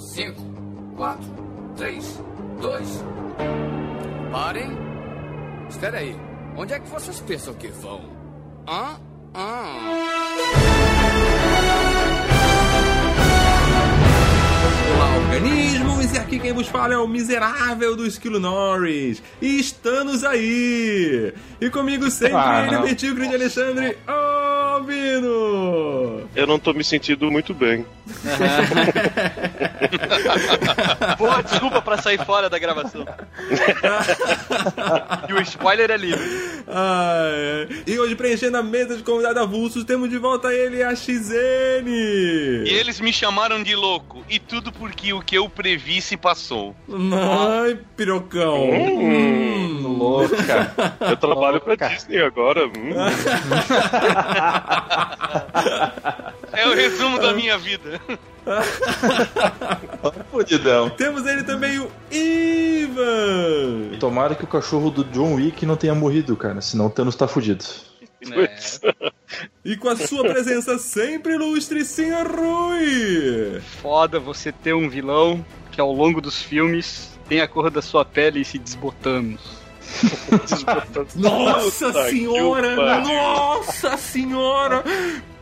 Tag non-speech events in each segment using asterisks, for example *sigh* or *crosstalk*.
5, 4, 3, 2. Parem. Espera aí. Onde é que vocês pensam que vão? Hã? Olá, organismos! E aqui quem vos fala é o miserável do Esquilo Norris. E estamos aí! E comigo sempre Ah, ele, não. o medíocre de Alexandre Albino! Eu não tô me sentindo muito bem. *laughs* *laughs* Boa desculpa pra sair fora da gravação. *laughs* e o spoiler é livre. Ah, é. E hoje, preenchendo a mesa de convidado avulsos, temos de volta ele, a XN! E eles me chamaram de louco. E tudo porque o que eu previ se passou. Ai, pirocão! Hum. Louca. Eu trabalho pra Disney agora. Hum. *laughs* É o resumo da minha vida. Fudidão. Temos ele também, o Ivan! Tomara que o cachorro do John Wick não tenha morrido, cara, senão o Thanos tá fudido. Putz. *laughs* E com a sua presença sempre ilustre, Senhor Rui! Foda você ter um vilão que ao longo dos filmes tem a cor da sua pele se desbotando. *laughs* Nossa que senhora! Nossa senhora!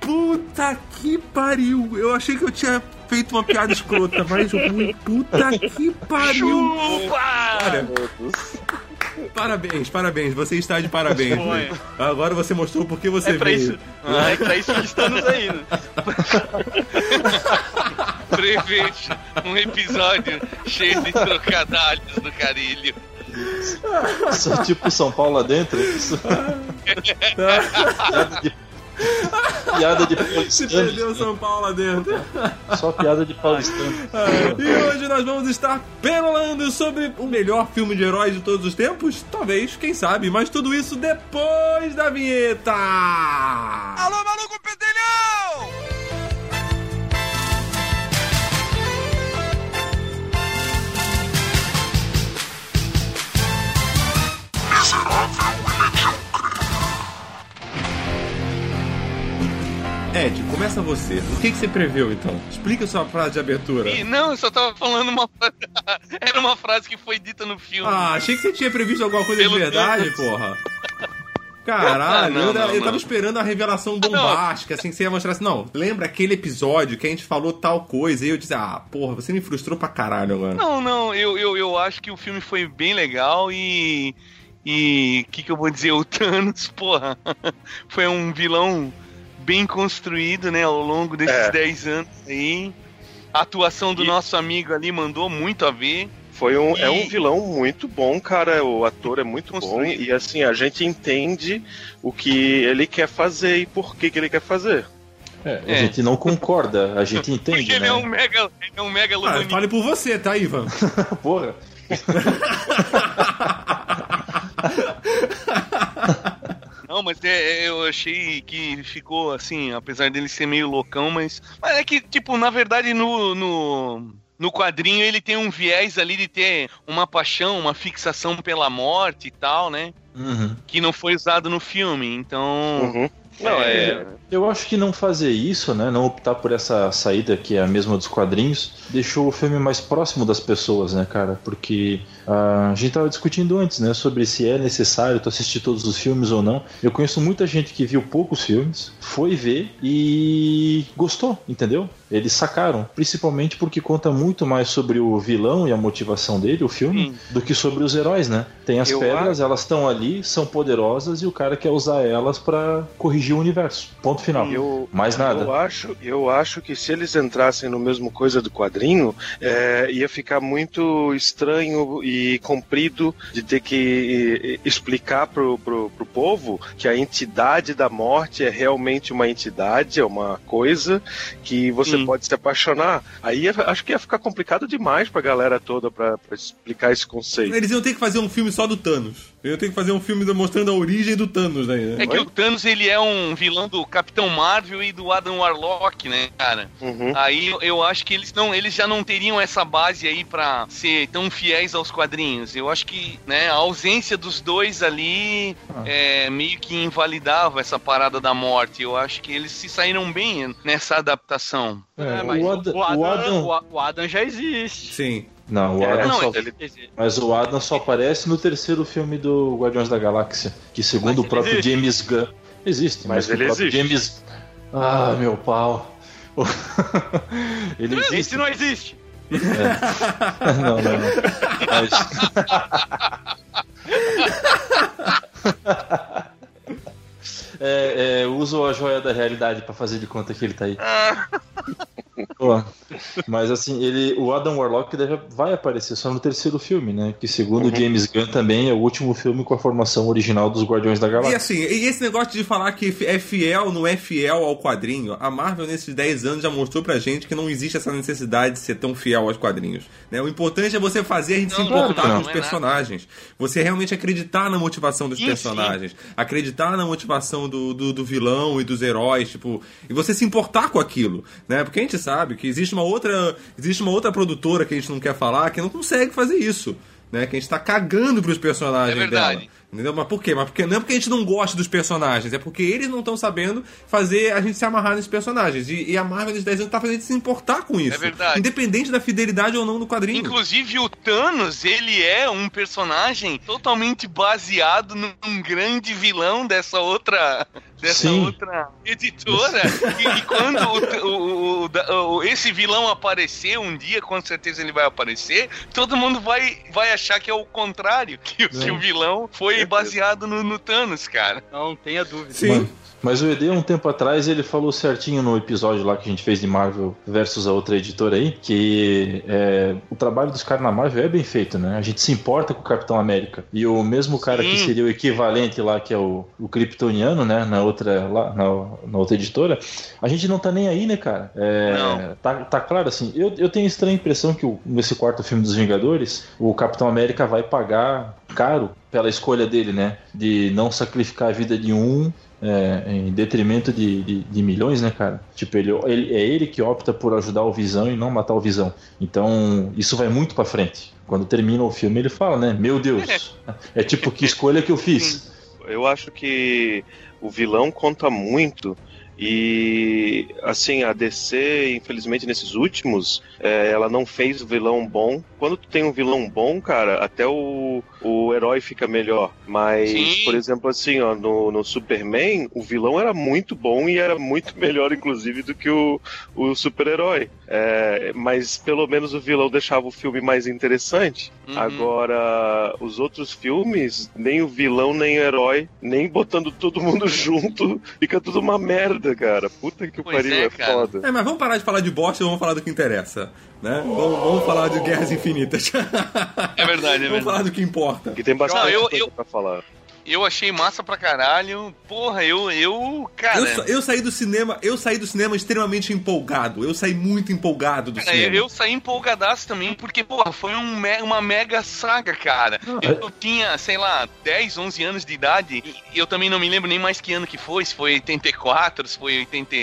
Puta que pariu! Eu achei que eu tinha feito uma piada escrota, mas Rui, puta que pariu! Olha, parabéns, parabéns, você está de parabéns. Rui. Agora você mostrou por que você É pra veio. isso, é pra isso que estamos aí, né? *laughs* Prevejo um episódio cheio de trocadalhos do carilho. Isso é tipo São Paulo lá dentro? Isso... *laughs* *laughs* piada de, de Se paulistano. perdeu São Paulo lá dentro. Só piada de paulistano. *laughs* E hoje nós vamos estar perolando sobre o melhor filme de heróis de todos os tempos? Talvez, quem sabe, mas tudo isso depois da vinheta! Alô, maluco pedelhão! Ed, começa você. O que, que você preveu então? Explica sua frase de abertura. E não, eu só tava falando uma frase. *laughs* Era uma frase que foi dita no filme. Ah, achei que você tinha previsto alguma coisa de Pelo verdade, menos. porra. *laughs* Caralho, Não, eu, não, eu tava esperando a revelação bombástica, assim, que você ia mostrar assim, não, lembra aquele episódio que a gente falou tal coisa, e eu disse, ah, porra, você me frustrou pra caralho agora. Não, não, eu, eu, eu acho que o filme foi bem legal e. E. O que, que eu vou dizer? O *laughs* Thanos, porra, foi um vilão bem construído, né, ao longo desses É. 10 anos aí. A atuação do E- nosso amigo ali mandou muito a ver. Foi um, é E- um vilão muito bom, cara. O ator é muito bom. Construído. E assim, a gente entende o que ele quer fazer e por que, que ele quer fazer. É, a É. gente não concorda, a gente entende, Porque ele né? é um mega. Ele é um mega Ah, fale por você, tá, Ivan? *laughs* *laughs* Porra. *laughs* Não, mas é- é, eu achei que ficou assim, apesar dele ser meio loucão, mas. Mas é que, tipo, na verdade, no. no... No quadrinho ele tem um viés ali de ter uma paixão, uma fixação pela morte e tal, né? Uhum. Que não foi usado no filme. Então. Uhum. Não, é. Eu acho que não fazer isso, né, não optar por essa saída que é a mesma dos quadrinhos, deixou o filme mais próximo das pessoas, né, cara? Porque a gente tava discutindo antes, né, sobre se é necessário tu assistir todos os filmes ou não. Eu conheço muita gente que viu poucos filmes, foi ver e gostou, entendeu? Eles sacaram, principalmente porque conta muito mais sobre o vilão e a motivação dele, o filme, Sim. do que sobre os heróis, né? Tem as Eu pedras, elas estão ali, são poderosas e o cara quer usar elas pra corrigir o universo. Ponto final. Eu, Mais nada. Eu acho, eu acho que se eles entrassem no mesmo coisa do quadrinho, é, ia ficar muito estranho e comprido de ter que eh, explicar pro, pro, pro povo que a entidade da morte é realmente uma entidade, é uma coisa que você Sim. pode se apaixonar. Aí acho que ia ficar complicado demais pra galera toda pra, pra explicar esse conceito. Eles iam ter que fazer um filme só do Thanos. Eu tenho que fazer um filme mostrando a origem do Thanos aí, né? É que o Thanos, ele é um vilão do Capitão Marvel e do Adam Warlock, né, cara? Uhum. Aí eu acho que eles não, eles já não teriam essa base aí para ser tão fiéis aos quadrinhos. Eu acho que, né, a ausência dos dois ali ah. é, meio que invalidava essa parada da morte. Eu acho que eles se saíram bem nessa adaptação. É, mas o, Ad o, Adam, o, Adam, o Adam já existe. Sim. Não, o é, Adam não, só... ele... Mas o Adam só aparece no terceiro filme do Guardiões da Galáxia, que segundo o próprio existe. James Gunn existe, mas, mas ele o próprio existe. James Ah, meu pau. *laughs* ele não existe, não existe. É. *laughs* Não, não, não. Mas... *laughs* é, é, uso a joia da realidade para fazer de conta que ele tá aí. Pô, mas assim, ele, o Adam Warlock deve, vai aparecer só no terceiro filme, né? Que segundo uhum. James Gunn também é o último filme com a formação original dos Guardiões da Galáxia. E assim, e esse negócio de falar que é fiel, não é fiel ao quadrinho, a Marvel nesses 10 anos já mostrou pra gente que não existe essa necessidade de ser tão fiel aos quadrinhos. Né? O importante é você fazer a gente não, se importar com os é personagens. Você realmente acreditar na motivação dos personagens. Acreditar na motivação do, do, do vilão e dos heróis, tipo, e você se importar com aquilo, né? Porque a gente sabe que existe uma outra, existe uma outra produtora que a gente não quer falar que não consegue fazer isso, né? Que a gente tá cagando pros personagens é verdade. dela. Entendeu? Mas por quê? Mas porque, não é porque a gente não gosta dos personagens, é porque eles não estão sabendo fazer a gente se amarrar nesses personagens. E, e a Marvel dos 10 anos tá fazendo a gente se importar com isso. É verdade. Independente da fidelidade ou não do quadrinho. Inclusive o Thanos, ele é um personagem totalmente baseado num grande vilão dessa outra dessa Sim. outra editora. e, e, quando o, o, o, esse vilão aparecer um dia, com certeza ele vai aparecer, todo mundo vai, vai achar que é o contrário, que, que o vilão foi baseado no, no Thanos, cara. Não tenha dúvida. Sim. Mas o ED, um tempo atrás, ele falou certinho no episódio lá que a gente fez de Marvel versus a outra editora aí, que é, o trabalho dos caras na Marvel é bem feito, né? A gente se importa com o Capitão América. E o mesmo cara Sim. que seria o equivalente lá, que é o, o Kryptoniano, né? Na outra, lá, na, na, outra editora, a gente não tá nem aí, né, cara? É, não. Tá, tá claro, assim, eu, eu tenho estranha impressão que o, nesse quarto filme dos Vingadores, o Capitão América vai pagar caro pela escolha dele, né? De não sacrificar a vida de um é, em detrimento de, de, de, milhões, né, cara? Tipo, ele, ele, é ele que opta por ajudar o Visão e não matar o Visão. Então, isso vai muito para frente. Quando termina o filme, ele fala, né? Meu Deus. *laughs* É tipo, que escolha que eu fiz. Eu acho que o vilão conta muito e assim, a DC, infelizmente, nesses últimos, é, ela não fez vilão bom. Quando tu tem um vilão bom, cara, até o, o herói fica melhor. Mas, Sim. por exemplo, assim, ó, no, no Superman, o vilão era muito bom e era muito *laughs* melhor, inclusive, do que o, o super-herói. É, mas pelo menos o vilão deixava o filme mais interessante. Uhum. Agora, os outros filmes, nem o vilão, nem o herói, nem botando todo mundo *laughs* junto, fica tudo uma merda cara. Puta que pois pariu, é, é foda. É, mas vamos parar de falar de bosta e vamos falar do que interessa. Né? Vamos, vamos falar de Guerras Infinitas. É verdade, é verdade. Vamos falar do que importa. Que tem bastante Não, eu, eu, pra falar. Eu achei massa pra caralho. Porra, eu, eu, cara. Eu, eu, saí do cinema, eu saí do cinema extremamente empolgado. Eu saí muito empolgado do cara, cinema. Eu, eu saí empolgadaço também, porque, porra, foi um me uma mega saga, cara. Eu tinha, sei lá, 10, 11 anos de idade. E eu também não me lembro nem mais que ano que foi. Se foi 84, se foi 80.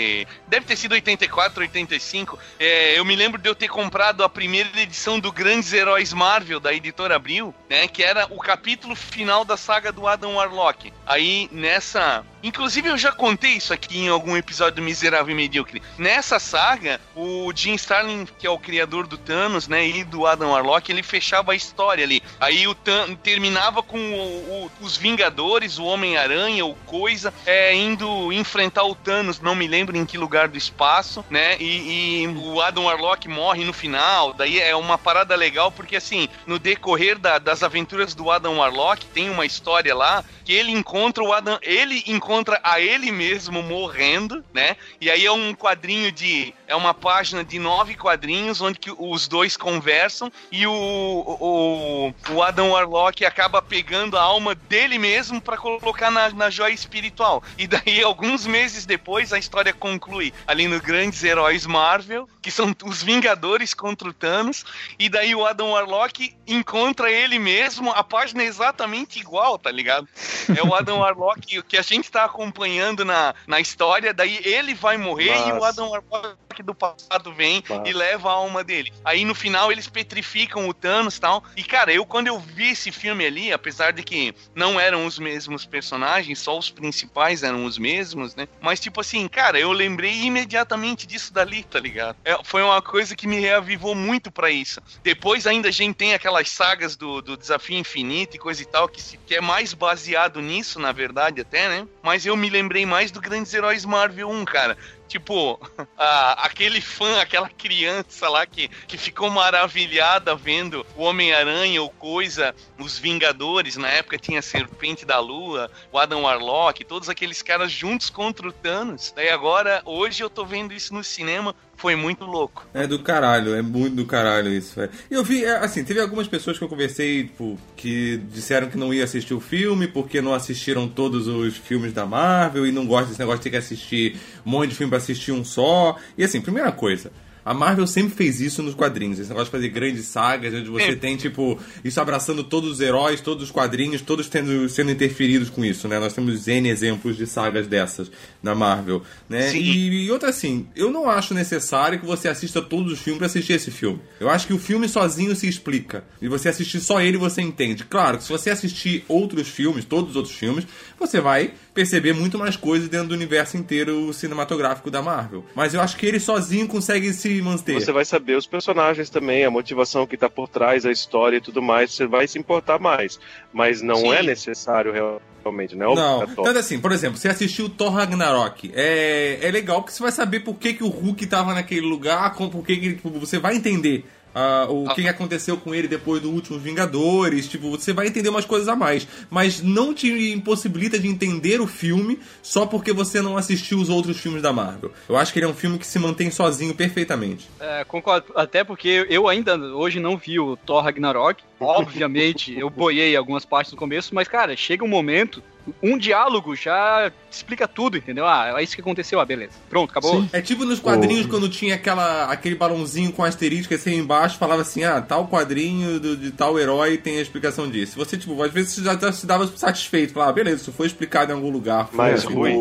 Deve ter sido 84, 85. É, eu me lembro de eu ter comprado a primeira edição do Grandes Heróis Marvel, da editora Abril, né? Que era o capítulo final da saga do Adam Warlock. Aí nessa Inclusive, eu já contei isso aqui em algum episódio do Miserável e Medíocre. Nessa saga, o Jim Starlin, que é o criador do Thanos, né, e do Adam Warlock, ele fechava a história ali. Aí o Thanos terminava com o, o, os Vingadores, o Homem-Aranha, o Coisa, é, indo enfrentar o Thanos, não me lembro em que lugar do espaço, né, e, e o Adam Warlock morre no final. Daí é uma parada legal, porque assim, no decorrer da, das aventuras do Adam Warlock, tem uma história lá que ele encontra o Adam, ele encontra a ele mesmo morrendo, né? E aí é um quadrinho de é uma página de nove quadrinhos onde que os dois conversam e o, o, o Adam Warlock acaba pegando a alma dele mesmo para colocar na, na joia espiritual. E daí, alguns meses depois, a história conclui ali no Grandes Heróis Marvel, que são os Vingadores contra o Thanos, e daí o Adam Warlock encontra ele mesmo, a página é exatamente igual, tá ligado? É o Adam Warlock que a gente tá acompanhando na, na história, daí ele vai morrer Nossa. e o Adam Warlock do passado vem Nossa. e leva a alma dele. Aí no final eles petrificam o Thanos e tal. E cara, eu quando eu vi esse filme ali, apesar de que não eram os mesmos personagens, só os principais eram os mesmos, né? Mas tipo assim, cara, eu lembrei imediatamente disso dali, tá ligado? É, foi uma coisa que me reavivou muito para isso. Depois ainda a gente tem aquelas sagas do, do Desafio Infinito e coisa e tal, que, se, que é mais baseado nisso, na verdade, até, né? Mas eu me lembrei mais do Grandes Heróis Marvel 1, cara. Tipo, *laughs* a, aquele fã, aquela criança lá que, que ficou maravilhada vendo o Homem-Aranha ou coisa, os Vingadores, na época tinha a Serpente da Lua, o Adam Warlock, todos aqueles caras juntos contra o Thanos. Daí agora, hoje eu tô vendo isso no cinema, foi muito louco. É do caralho, é muito do caralho isso. É. Eu vi, é, assim, teve algumas pessoas que eu conversei, tipo, que disseram que não ia assistir o filme porque não assistiram todos os filmes da Marvel e não gostam desse negócio de ter que assistir um monte de filme pra assistir um só. E assim, primeira coisa, a Marvel sempre fez isso nos quadrinhos. Esse negócio de fazer grandes sagas, onde você é. tem, tipo, isso abraçando todos os heróis, todos os quadrinhos, todos tendo, sendo interferidos com isso, né? Nós temos N exemplos de sagas dessas na Marvel, né? E, e outra assim, eu não acho necessário que você assista todos os filmes para assistir esse filme. Eu acho que o filme sozinho se explica. E você assistir só ele, você entende. Claro que se você assistir outros filmes, todos os outros filmes, você vai perceber muito mais coisas dentro do universo inteiro cinematográfico da Marvel. Mas eu acho que ele sozinho consegue se manter. Você vai saber os personagens também, a motivação que tá por trás, a história e tudo mais, você vai se importar mais. Mas não Sim. é necessário realmente, né? Não, tanto assim, por exemplo, você assistiu Thor Ragnarok, é, é legal porque você vai saber por que, que o Hulk tava naquele lugar, por que, que tipo, você vai entender Uh, o ah. que, aconteceu com ele depois do último Vingadores. Tipo, você vai entender umas coisas a mais. Mas não te impossibilita de entender o filme só porque você não assistiu os outros filmes da Marvel. Eu acho que ele é um filme que se mantém sozinho perfeitamente. É, concordo. Até porque eu ainda hoje não vi o Thor Ragnarok. Obviamente, eu boiei algumas partes no começo, mas, cara, chega um momento um diálogo já explica tudo, entendeu? Ah, é isso que aconteceu, ah, beleza. Pronto, acabou. Sim. É tipo nos quadrinhos oh. quando tinha aquela, aquele balãozinho com asterisco assim embaixo, falava assim, ah, tal quadrinho do, de tal herói tem a explicação disso. Você, tipo, às vezes você já se dava satisfeito, falava, ah, beleza, isso foi explicado em algum lugar. Mas, Rui,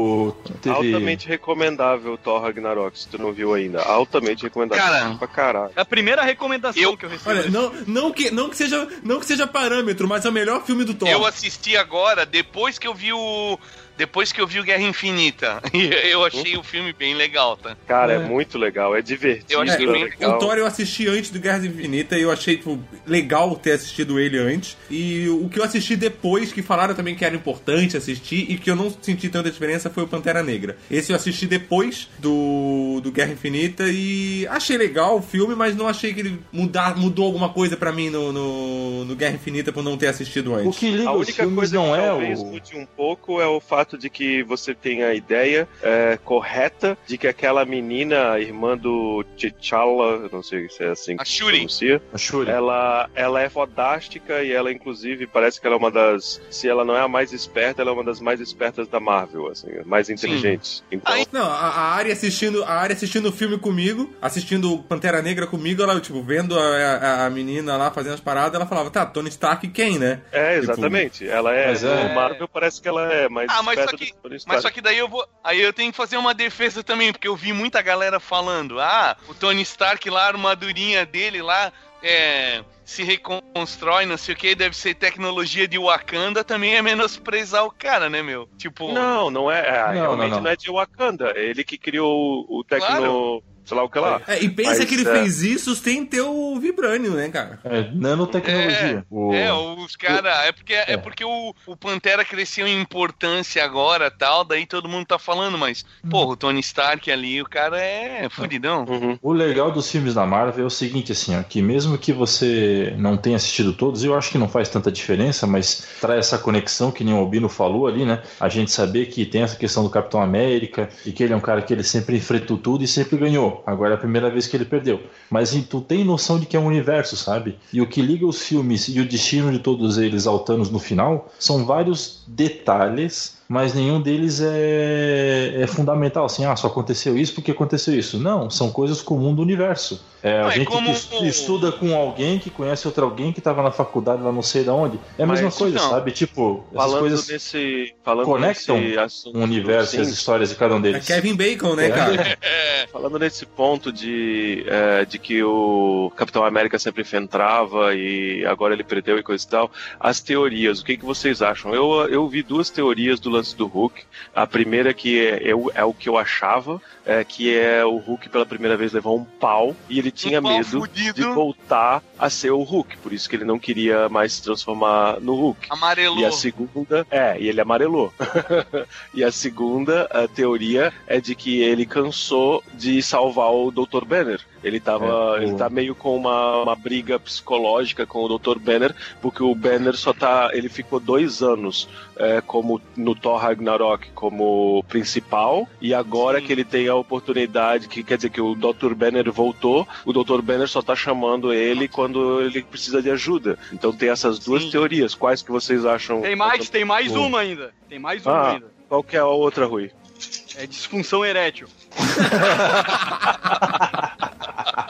teve... altamente recomendável o Thor Ragnarok, se tu não viu ainda. Altamente recomendável. Cara, pra caralho. É a primeira recomendação eu... que eu recebi. Olha, não, não, que, não, que seja, não que seja parâmetro, mas é o melhor filme do Thor. Eu assisti agora, depois que eu vi o depois que eu vi o Guerra Infinita. *laughs* eu achei o filme bem legal, tá? Cara, é, é muito legal, é divertido. Eu achei é, bem legal. O Thor eu assisti antes do Guerra Infinita e eu achei tipo, legal ter assistido ele antes. E o que eu assisti depois, que falaram também que era importante assistir e que eu não senti tanta diferença, foi o Pantera Negra. Esse eu assisti depois do, do Guerra Infinita e achei legal o filme, mas não achei que ele mudar, mudou alguma coisa para mim no, no, no, Guerra Infinita por não ter assistido antes. O que liga A única coisa não que é talvez o... mude um pouco é o fato fato de que você tem a ideia é, correta de que aquela menina, irmã do T'Challa, não sei se é assim pronuncia, a Shuri. Ela, ela é fodástica e ela, inclusive, parece que ela é uma das. Se ela não é a mais esperta, ela é uma das mais espertas da Marvel, assim, mais inteligentes. Então... Aí, não, a, a área assistindo a área assistindo o filme comigo, assistindo Pantera Negra comigo, ela, tipo, vendo a, a, a menina lá fazendo as paradas, ela falava, tá, Tony Stark quem, né? É, exatamente. Tipo... Ela é. Mas é... Marvel parece que ela é mais. Ah, mas mas só que, mas só que daí eu vou. Aí eu tenho que fazer uma defesa também, porque eu vi muita galera falando: ah, o Tony Stark lá, a armadurinha dele lá. É, se reconstrói, não sei o que, deve ser tecnologia de Wakanda, também é menosprezar o cara, né, meu? Tipo. Não, não é. é não, realmente não, não. não, é de Wakanda. É ele que criou o, tecno. Claro sei lá o que lá. É, e pensa Mas, que ele é. fez isso sem ter o Vibranium, né, cara? É, nanotecnologia. O- É, os caras. É porque, é. É. porque o, o Pantera cresceu em importância agora tal, daí todo mundo tá falando, mas, porra, o Tony Stark ali, o cara é fudidão. Uhum. O legal dos filmes da Marvel é o seguinte, assim, ó, que mesmo que você não tenha assistido todos, eu acho que não faz tanta diferença, mas traz essa conexão que nem o Albino falou ali, né? A gente saber que tem essa questão do Capitão América e que ele é um cara que ele sempre enfrentou tudo e sempre ganhou. Agora é a primeira vez que ele perdeu. Mas assim, tu tem noção de que é um universo, sabe? E o que liga os filmes e o destino de todos eles ao Thanos no final são vários detalhes mas nenhum deles é, é fundamental, assim, ah, só aconteceu isso porque aconteceu isso. Não, são coisas comuns do universo. É, a Não, é gente como estuda com alguém que conhece outro alguém que estava na faculdade lá não sei de onde. É a Mas mesma coisa, não. sabe? Tipo, essas Falando coisas nesse. Falando conectam nesse o universo e as histórias de cada um É deles. Kevin Bacon, né, É. cara? *laughs* Falando nesse ponto de, é, de que o Capitão América sempre enfrentava e agora ele perdeu e coisa e tal, as teorias, o que, que vocês acham? Eu, eu vi duas teorias do lance do Hulk. A primeira que é, eu- é o que eu achava, é, que é o Hulk pela primeira vez levou um pau e ele tinha pau medo fudido. de voltar a ser o Hulk, por isso que ele não queria mais se transformar no Hulk. Amarelou. E a segunda, é, e ele amarelou. *laughs* e a segunda a teoria é de que ele cansou de salvar o Dr. Banner. Ele tava, É, ele tá meio com uma, uma briga psicológica com o Dr. Banner, porque o Banner só tá, ele ficou dois anos é, como no Thor Ragnarok como principal e agora Sim. que ele tem a oportunidade, que quer dizer que o Dr. Banner voltou, o Dr. Banner só tá chamando ele quando ele precisa de ajuda. Então tem essas duas Sim. teorias. Quais que vocês acham? Tem mais, tem mais Pô. uma ainda. Tem mais uma Ah. ainda. Qual que é a outra, Rui? É disfunção erétil. *laughs*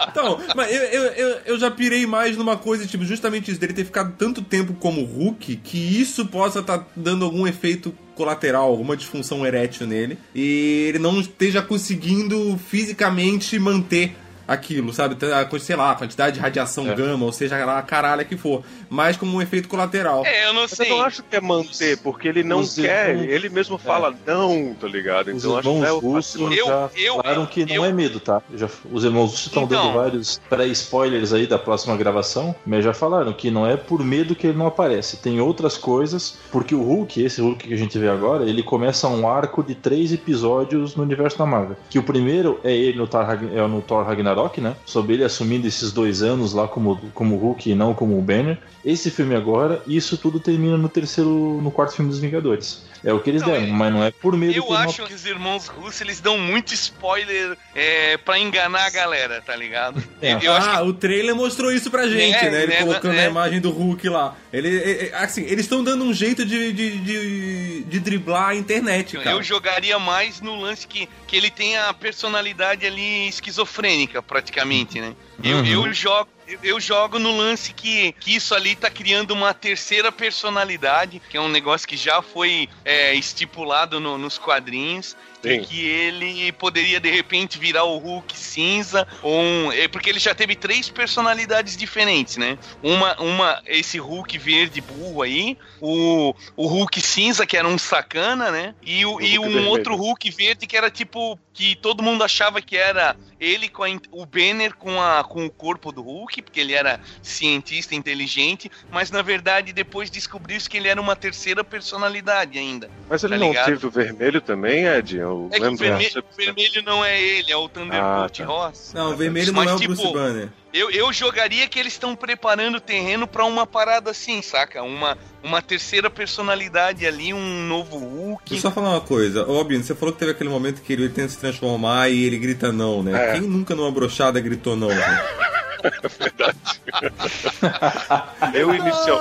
Então, mas eu, eu, eu, eu já pirei mais numa coisa, tipo, justamente isso, dele ter ficado tanto tempo como Hulk, que isso possa estar dando algum efeito colateral, alguma disfunção erétil nele, e ele não esteja conseguindo fisicamente manter aquilo, sabe? A coisa, sei lá, a quantidade de radiação É. gama, ou seja lá, a caralho que for, mas como um efeito colateral. É, eu não Mas sei. eu não acho que é manter, porque ele não Os quer, irmãos- ele mesmo fala não, tá ligado? Os Então acho que irmãos é o russos Eu- já eu- falaram que não eu- é medo, tá? Já, os irmãos russos estão Então. dando vários pré-spoilers aí da próxima gravação, mas já falaram que não é por medo que ele não aparece. Tem outras coisas, porque o Hulk, esse Hulk que a gente vê agora, ele começa um arco de três episódios no universo da Marvel. Que o primeiro é ele no Thor, é no Thor Ragnarok, né? Sobre ele assumindo esses dois anos lá como, como Hulk e não como o Banner. Esse filme agora, e isso tudo termina no terceiro, no quarto filme dos Vingadores. É o que eles Não, deram, é- mas não é por medo que Eu acho que os irmãos russos eles dão muito spoiler é, pra enganar a galera, tá ligado? *laughs* É. Eu, ah, o trailer mostrou isso pra gente, É, né? Ele né, colocando né? a imagem do Hulk lá. Ele, é, é, assim, eles estão dando um jeito de, de, de, de driblar a internet, que cara. eu jogaria mais no lance que, que ele tem a personalidade ali esquizofrênica, praticamente, né? Eu, Uhum. eu jogo. Eu- jogo no lance que, que isso ali tá criando uma terceira personalidade, que é um negócio que já foi é, estipulado no- nos quadrinhos, Sim. e que ele poderia de repente virar o Hulk cinza, ou um, é, porque ele já teve três personalidades diferentes, né? Uma, uma esse Hulk verde burro aí, o, o Hulk cinza, que era um sacana, né? E, o, O e um vermelho. outro Hulk verde que era tipo. que todo mundo achava que era ele com a o Banner com, a, com o corpo do Hulk, porque ele era cientista inteligente, mas na verdade depois descobriu-se que ele era uma terceira personalidade ainda. Mas ele Tá não ligado? teve o vermelho também, Ed? Eu É que o lembro. vermelho, o vermelho não é ele, é o Thunderbolt Ah, tá. Ross. Não, o vermelho não Mas, é o tipo, Bruce Banner. Eu, eu jogaria que eles estão preparando o terreno pra uma parada assim, saca? Uma, uma terceira personalidade ali, um novo Hulk. Deixa eu só falar uma coisa. Ô, Albino, você falou que teve aquele momento que ele tenta se transformar e ele grita não, né? É. Quem nunca numa brochada gritou não? né? *laughs* *laughs* Eu, inicial...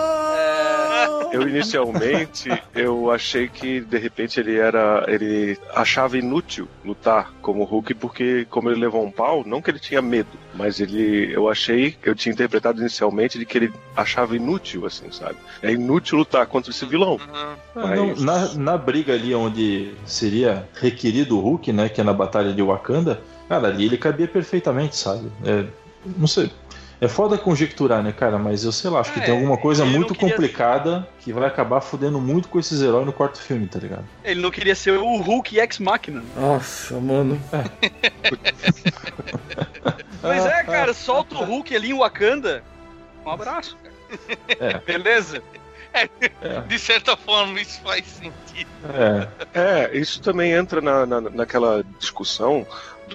eu inicialmente eu achei que de repente ele era. ele achava inútil lutar como Hulk, porque como ele levou um pau, não que ele tinha medo, mas ele. Eu achei, eu tinha interpretado inicialmente de que ele achava inútil, assim, sabe? É inútil lutar contra esse vilão. Uhum. Ah, não, Mas- na, na briga ali onde seria requerido o Hulk, né? Que é na Batalha de Wakanda, cara, ali ele cabia perfeitamente, sabe? É, não sei. É foda conjecturar, né, cara? Mas eu sei lá, acho que É, tem alguma coisa muito queria- complicada que vai acabar fudendo muito com esses heróis no quarto filme, tá ligado? Ele não queria ser o Hulk ex-máquina. Nossa, mano. *laughs* Mas é, cara, *laughs* solta o Hulk ali em Wakanda. Um abraço, cara. É. *laughs* Beleza? De certa forma, isso faz sentido. É, É, isso também entra na, na, naquela discussão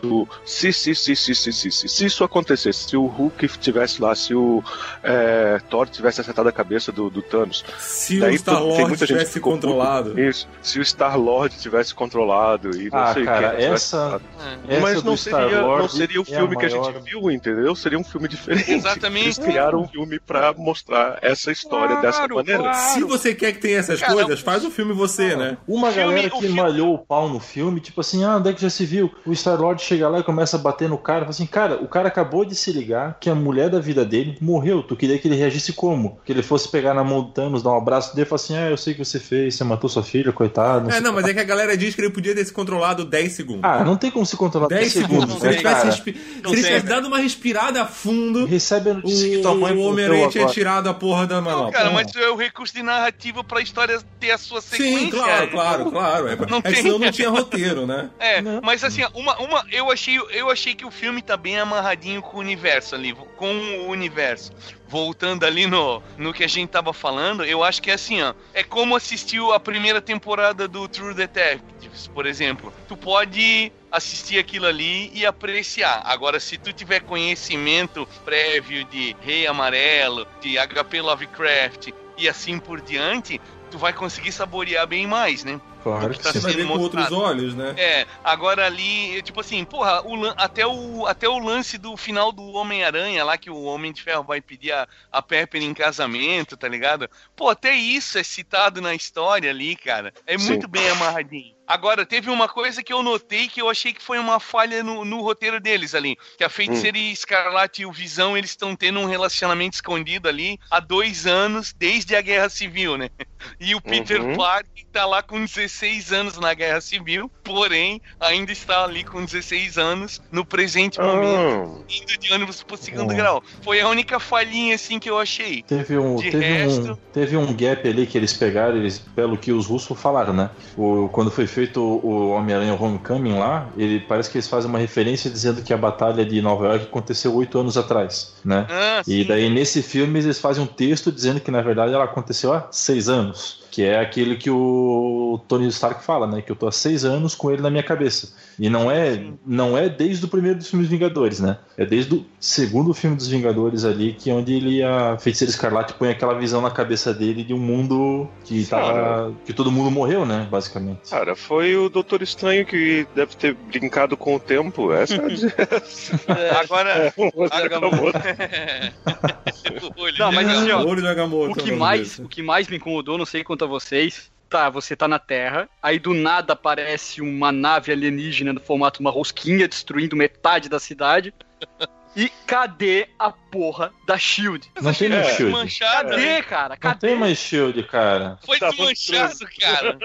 do se, se, se, se, se, se, se, se isso acontecesse, se o Hulk estivesse lá, se o é, Thor tivesse acertado a cabeça do, do Thanos. Se Daí o Star tem Lord muita gente que tivesse ficou puto controlado. com Isso, se o Star Lord tivesse controlado e não Ah, sei cara, quem tivesse essa- controlado. essa Mas não seria, não seria o é filme que a gente viu, entendeu? Seria um filme diferente. Exatamente. Eles criaram um filme pra mostrar essa história dessa Claro, maneira. claro. Se você quer que tenha essas Cara, coisas, faz o filme você, né? Uma filme- galera que malhou o pau no filme, tipo assim, ah, onde é que já se viu? O Star-Lord chega lá e começa a bater no cara, fala assim, cara, o cara acabou de se ligar que a mulher da vida dele morreu, tu queria que ele reagisse como? Que ele fosse pegar na mão do Thanos, dar um abraço dele e falar assim, ah, eu sei o que você fez, você matou sua filha, coitado. É, sei não, o mas é que a galera diz que ele podia ter se controlado 10 segundos. Ah, não tem como se controlar 10 10 segundos. Se ele tivesse, cara? respi... Se Não ele tivesse né? dado uma respirada a fundo, Recebe a o, notícia que tua mãe o Homem-Aranha tinha tirado a porra da Não, manopla. cara, mas é o recurso de narrativa pra história ter a sua sequência. Sim, claro, claro, claro. É, Não é que tem. senão não tinha roteiro, né? É, Não. mas assim, uma, uma, eu achei, eu achei que o filme tá bem amarradinho com o universo ali, com o universo. Voltando ali no, no que a gente tava falando, eu acho que é assim, ó. É como assistiu a primeira temporada do True Detectives, por exemplo. Tu pode assistir aquilo ali e apreciar. Agora, se tu tiver conhecimento prévio de Rei Amarelo, de HP Lovecraft e assim por diante, tu vai conseguir saborear bem mais, né? Claro que que tá Você vai ver sendo com mostrado. outros olhos, né? É, agora ali, tipo assim, porra, o até, o, até o lance do final do Homem-Aranha, lá que o Homem de Ferro vai pedir a, a Pepper em casamento, tá ligado? Pô, até isso é citado na história ali, cara. É Sim. muito bem amarradinho. Agora, teve uma coisa que eu notei que eu achei que foi uma falha no, no roteiro deles ali. Que a Feiticeira Escarlate e o Visão, eles estão tendo um relacionamento escondido ali há dois anos, desde a Guerra Civil, né? E o Peter Uhum. Parker tá lá com 16 anos na Guerra Civil, porém, ainda está ali com 16 anos no presente momento, Ah, indo de ônibus pro segundo Oh. grau. Foi a única falhinha, assim, que eu achei. Teve um, De teve, resto- um, teve um gap ali que eles pegaram, eles, pelo que os russos falaram, né? O, quando foi feito o Homem-Aranha Homecoming lá, ele parece que eles fazem uma referência dizendo que a batalha de Nova York aconteceu oito anos atrás, né? Ah, E sim. daí nesse filme eles fazem um texto dizendo que na verdade ela aconteceu há seis anos. months Que é aquele que o Tony Stark fala, né? Que eu tô há seis anos com ele na minha cabeça. E não é, não é desde o primeiro dos filmes Vingadores, né? É desde o segundo filme dos Vingadores ali, que é onde ele, a Feiticeira Escarlate, põe aquela visão na cabeça dele de um mundo que tava. que todo mundo morreu, né? Basicamente. cara, foi o Doutor Estranho que deve ter brincado com o tempo. Essa é a *laughs* Agora. Agamotto. *laughs* *laughs* O olho Não, mas dele. assim, ó. O é que, mais, o que mais me incomodou, não sei quanto a vocês, tá, você tá na Terra, aí do nada aparece uma nave alienígena no formato de uma rosquinha destruindo metade da cidade. E cadê a porra da Shield? Não tem mais Shield. Cadê, cara? Não Cadê? tem mais Shield, cara. Foi Tá desmanchado, cara.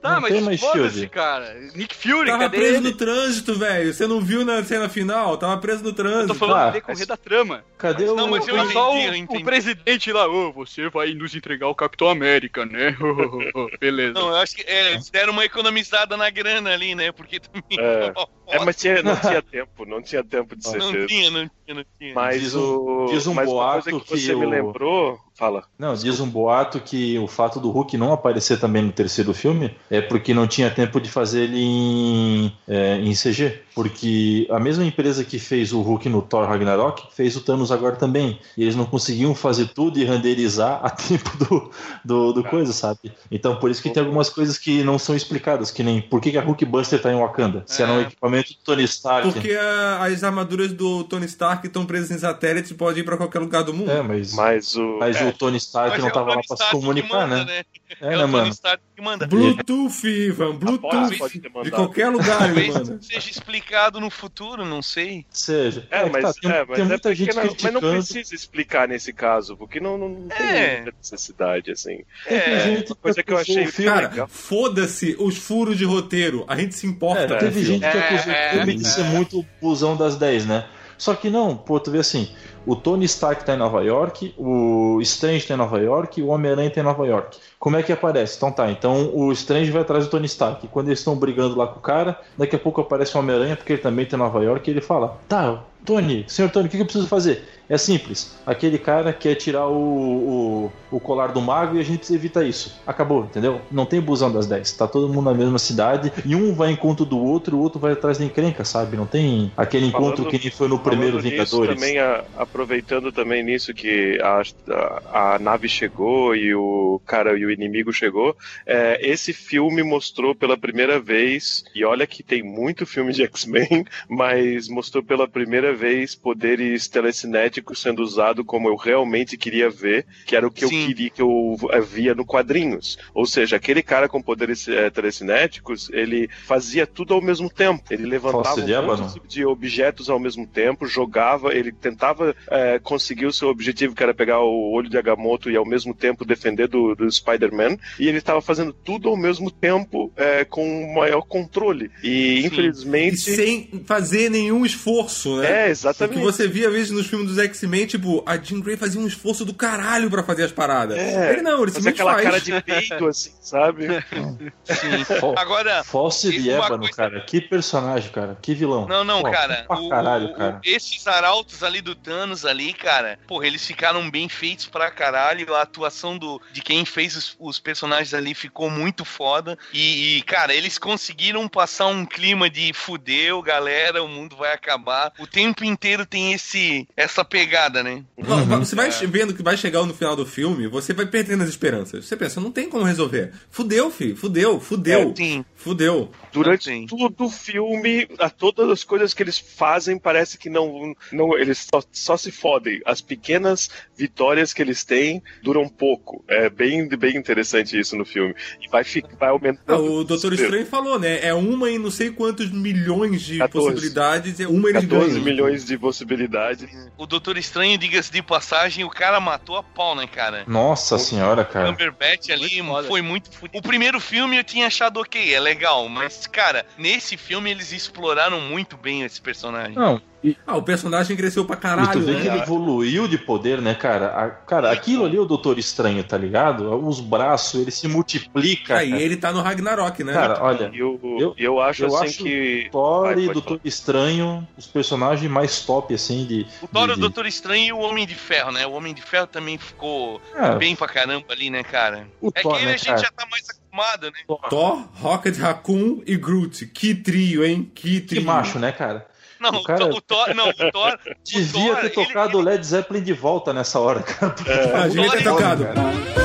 Tá, não mas tem mais Shield. cara. Nick Fury, Tava cadê preso ele? no trânsito, velho. Você não viu na cena final? Tava preso no Eu trânsito. tô falando Ah, de decorrer da trama. Cadê o. Não, mas eu Foi só o, entendi, eu o presidente lá, ô, você vai nos entregar o Capitão América, né? *laughs* Beleza. Não, eu acho que é, eles deram uma economizada na grana ali, né? Porque também. É. *laughs* É, mas tinha- não *laughs* tinha tempo, não tinha tempo de ser Não tinha, não tinha, não tinha. Mas Diz um- o. diz um mas uma boato coisa que que você me o- lembrou. Fala. Não, diz um boato que o fato do Hulk não aparecer também no terceiro filme é porque não tinha tempo de fazer ele em, é, em CG. Porque a mesma empresa que fez o Hulk no Thor Ragnarok fez o Thanos agora também. E eles não conseguiam fazer tudo e renderizar a *laughs* tempo do, do, do coisa, sabe? Então por isso que tem algumas coisas que não são explicadas, que nem por que, que a Hulkbuster tá em Wakanda? Se era um É. equipamento do Tony Stark. Porque a- as armaduras do Tony Stark estão presas em satélites e podem ir pra qualquer lugar do mundo. É, mas, Mas o. mas é, o Tony Stark não é o tava lá Tony pra se Stark comunicar, manda, né? É, É, o né, Tony mano? Stark que manda. Bluetooth, Ivan, Bluetooth. De qualquer lugar, manda. seja explicado no futuro, não sei. Seja. É, que mas, tá, tem, é, mas tem é muita porque gente não, mas não precisa explicar nesse caso, porque não, não, não tem É. muita necessidade, assim. Tem É, gente uma coisa que eu achei- o Cara, foda-se os furos de roteiro. A gente se importa É, o teve filme. gente que É, acusou é, o filme de é. ser muito busão das 10, né? Só que não, pô, tu vê assim, o Tony Stark tá em Nova York, o Strange tá em Nova York, o Homem-Aranha tá em Nova York. Como é que aparece? Então tá, então o Strange vai atrás do Tony Stark. Quando eles estão brigando lá com o cara, daqui a pouco aparece o Homem-Aranha, porque ele também tá em Nova York, e ele fala: Tá, Tony, senhor Tony, o que eu preciso fazer? É simples. Aquele cara quer tirar o, o, o, colar do mago e a gente precisa evitar isso. Acabou, entendeu? Não tem busão das 10. Tá todo mundo na mesma cidade e um vai em encontro do outro, o outro vai atrás da encrenca, sabe? Não tem aquele encontro falando, que nem foi no primeiro Vingadores. Também a, aproveitando também nisso que a, a, a, nave chegou e o cara e o inimigo chegou, é, esse filme mostrou pela primeira vez, e olha que tem muito filme de X-Men, *laughs* mas mostrou pela primeira vez poderes telecinéticos sendo usado como eu realmente queria ver, que era o que Sim. eu queria que eu via no quadrinhos. Ou seja, aquele cara com poderes é, telecinéticos, ele fazia tudo ao mesmo tempo. Ele levantava um de objetos ao mesmo tempo, jogava, ele tentava é, conseguir o seu objetivo, que era pegar o olho de Agamotto e ao mesmo tempo defender do, do Spider-Man, e ele estava fazendo tudo ao mesmo tempo é, com maior controle. E Sim. infelizmente. E sem fazer nenhum esforço, né? É, exatamente. O que você via às vezes nos filmes dos X-Men, tipo, a Jean Grey fazia um esforço do caralho pra fazer as paradas. É, ele não, ele simplesmente aquela faz. cara de peito, assim, sabe? *laughs* Sim. Agora. Fosse de Ébano, coisa... cara. Que personagem, cara. Que vilão. Não, não, Pô, cara. O, caralho, o, cara. Esses arautos ali do Thanos ali, cara, porra, eles ficaram bem feitos pra caralho. A atuação do, de quem fez os, os personagens ali ficou muito foda. E, e, cara, eles conseguiram passar um clima de fudeu, galera, o mundo vai acabar. O tempo inteiro tem esse essa pegada, né? Uhum. Você vai é. vendo que vai chegar no final do filme, você vai perdendo as esperanças. Você pensa, não tem como resolver. Fudeu, filho. Fudeu, fudeu. É, sim. Fudeu. Durante sim. todo o filme, a todas as coisas que eles fazem, parece que não. não eles só, só se fodem. As pequenas vitórias que eles têm duram pouco. É bem, bem interessante isso no filme. E vai, vai aumentando. Ah, o Doutor Estranho falou, né? É uma em não sei quantos milhões de 14. possibilidades. É uma eles 14 ganham. milhões de possibilidades. O Doutor Estranho, diga-se de passagem, o cara matou a pau, né, cara? Nossa o senhora, cara. O Cumberbatch ali foi muito O primeiro filme eu tinha achado ok, é legal, mas, cara, nesse filme eles exploraram muito bem esse personagem. Não, e... Ah, o personagem cresceu pra caralho. E tu vê né? que ele evoluiu de poder, né, cara? A, cara, aquilo ali é o Doutor Estranho, tá ligado? Os braços, ele se multiplica. Aí ele tá no Ragnarok, né? Cara, olha. Eu, eu, eu acho eu assim acho que. Thor e Doutor falar. Estranho, os personagens mais top, assim, de. O Thor, de, o Doutor Estranho e o Homem de Ferro, né? O Homem de Ferro também ficou é. bem pra caramba ali, né, cara? O é Thor, que ele né, a gente cara? já tá mais acostumado, né? Thor, Rocket Raccoon e Groot. Que trio, hein? Que trio. Que macho, né, cara? Não, o, cara... o Thor, não, o Thor. Devia *laughs* o Thor, ter tocado o ele... Led Zeppelin de volta nessa hora, cara. *laughs* É, a gente ter tocado. *laughs*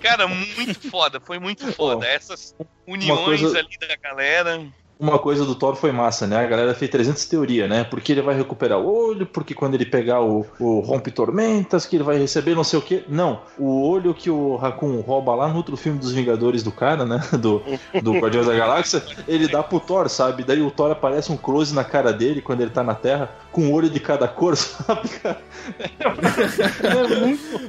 Cara, muito foda, foi muito foda. Essas uniões coisa... ali da galera uma coisa do Thor foi massa, né? A galera fez 300 teoria, né? Porque ele vai recuperar o olho, porque quando ele pegar o, o rompe tormentas, que ele vai receber não sei o quê. Não, o olho que o Raccoon rouba lá no outro filme dos Vingadores do cara, né? *laughs* Do, do Guardião da Galáxia, ele dá pro Thor, sabe? Daí o Thor aparece um close na cara dele quando ele tá na Terra, com o olho de cada cor, *laughs* sabe? é muito,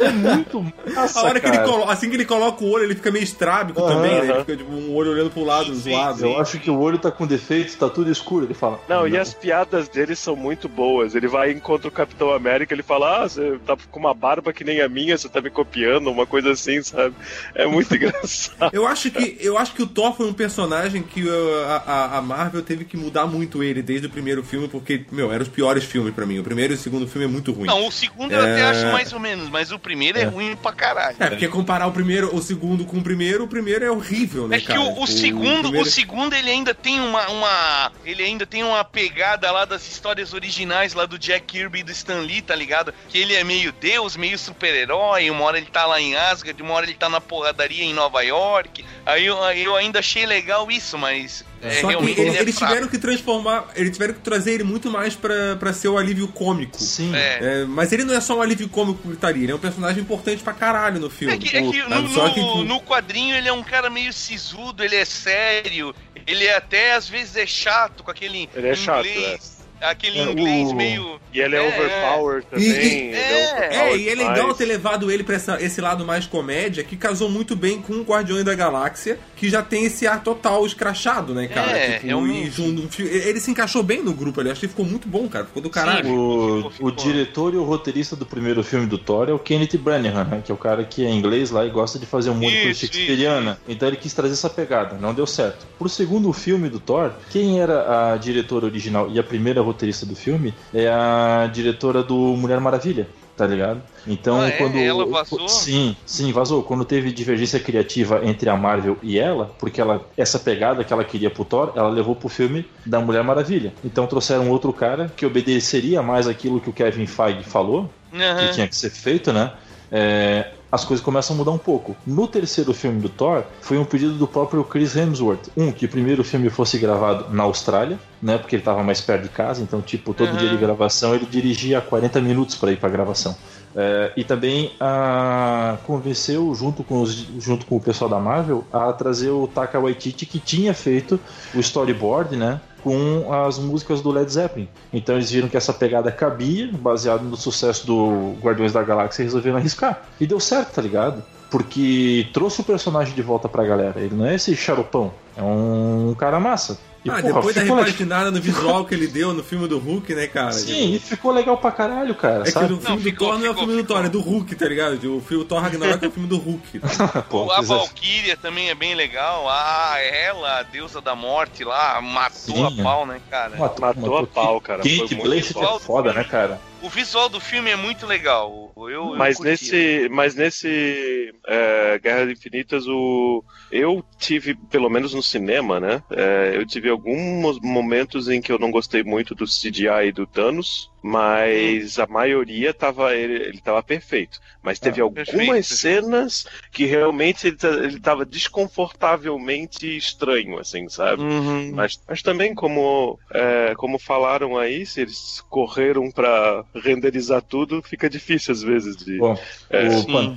é muito massa, A hora que ele coloca, assim que ele coloca o olho, ele fica meio estrábico uhum, também, né? Ele fica tipo um olho olhando pro lado, zoado. Eu acho que o olho tá com defeito, tá tudo escuro, ele fala. Não, não, e as piadas dele são muito boas. Ele vai encontra o Capitão América, ele fala: Ah, você tá com uma barba que nem a minha, você tá me copiando, uma coisa assim, sabe? É muito *laughs* engraçado. Eu acho que eu acho que o Thor foi um personagem que uh, a, a, Marvel teve que mudar muito ele desde o primeiro filme, porque, meu, eram os piores filmes para mim. O primeiro e o segundo filme é muito ruim. Não, o segundo é... eu até acho mais ou menos, mas o primeiro é, é ruim pra caralho. É, porque comparar o primeiro, o segundo com o primeiro, o primeiro é horrível, né? É que cara? o, o, tipo, o segundo, o, primeiro... o segundo ele ainda tem uma, uma. Ele ainda tem uma pegada lá das histórias originais lá do Jack Kirby e do Stan Lee, tá ligado? Que ele é meio Deus, meio super-herói. Uma hora ele tá lá em Asgard, uma hora ele tá na porradaria em Nova York. Aí eu, eu ainda achei legal isso, mas é, Só que ele, é eles tiveram que transformar, eles tiveram que trazer ele muito mais pra, pra ser o alívio cômico. Sim. É. É, mas ele não é só um alívio cômico que gritaria, ele é um personagem importante pra caralho no filme. É que, é que no, no, que... no, quadrinho ele é um cara meio sisudo, ele é sério, ele é até às vezes é chato com aquele ele é inglês. Chato, é. Aquele É, inglês o- meio. E ele é, É, overpower E- também. e- ele é, É, overpower e é legal ter levado ele pra essa- esse lado mais comédia, que casou muito bem com o Guardiões da Galáxia, que já tem esse ar total escrachado, né, cara? É, Tipo, realmente. e junto- ele se encaixou bem no grupo ali, acho que ficou muito bom, cara. Ficou do caralho. O, Ficou, ficou. o diretor e o roteirista do primeiro filme do Thor é o Kenneth Branagh, né? Que é o cara que é inglês lá e gosta de fazer um Isso, shakespeariana. Então ele quis trazer essa pegada, não deu certo. Pro segundo filme do Thor, quem era a diretora original e a primeira roteirista do filme é a diretora do Mulher Maravilha. Tá ligado? Então, Ah, é? quando. Ela vazou? Sim, sim, vazou. Quando teve divergência criativa entre a Marvel e ela, porque ela, essa pegada que ela queria pro Thor, ela levou pro filme da Mulher Maravilha. Então trouxeram outro cara que obedeceria mais aquilo que o Kevin Feige falou, Aham. que tinha que ser feito, né? É, as coisas começam a mudar um pouco. No terceiro filme do Thor, foi um pedido do próprio Chris Hemsworth. Um, que o primeiro filme fosse gravado na Austrália, né? Porque ele tava mais perto de casa, então, tipo, todo Uhum. dia de gravação ele dirigia 40 minutos para ir pra gravação. É, e também a, convenceu, junto com, os, junto com o pessoal da Marvel, a trazer o Taka Waititi, que tinha feito o storyboard, né? Com as músicas do Led Zeppelin. Então eles viram que essa pegada cabia, baseado no sucesso do Guardiões da Galáxia, e resolveram arriscar. E deu certo, tá ligado? Porque trouxe o personagem de volta pra galera. Ele não é esse xaropão, é um cara massa. E, ah, porra, depois da ficou repaginada no visual que ele deu no filme do Hulk, né, cara? Sim, e ficou legal pra caralho, cara. É que sabe? o filme do ficou, Thor não é o ficou, filme do ficou. Thor, é do Hulk, tá ligado? O filme Thor Ragnarok é o filme do Hulk. *laughs* Pô, a é. Valkyria também é bem legal. Ah, ela, a deusa da morte lá, matou Sim. a pau, né, cara? Matou a pau, cara. Kate legal. é foda, né, cara? O visual do filme é muito legal. Eu, eu Mas curti. nesse, mas nesse é, Guerra Infinitas, o, eu tive, pelo menos no cinema, né? é, eu tive alguns momentos em que eu não gostei muito do CGI do Thanos, mas a maioria tava, ele, ele tava perfeito. Mas teve Ah, algumas perfeito, perfeito. cenas que realmente ele, tá- ele tava desconfortavelmente estranho, assim, sabe? Uhum. Mas, mas também, como, é, como falaram aí, se eles correram pra renderizar tudo, fica difícil às vezes de. Bom, É,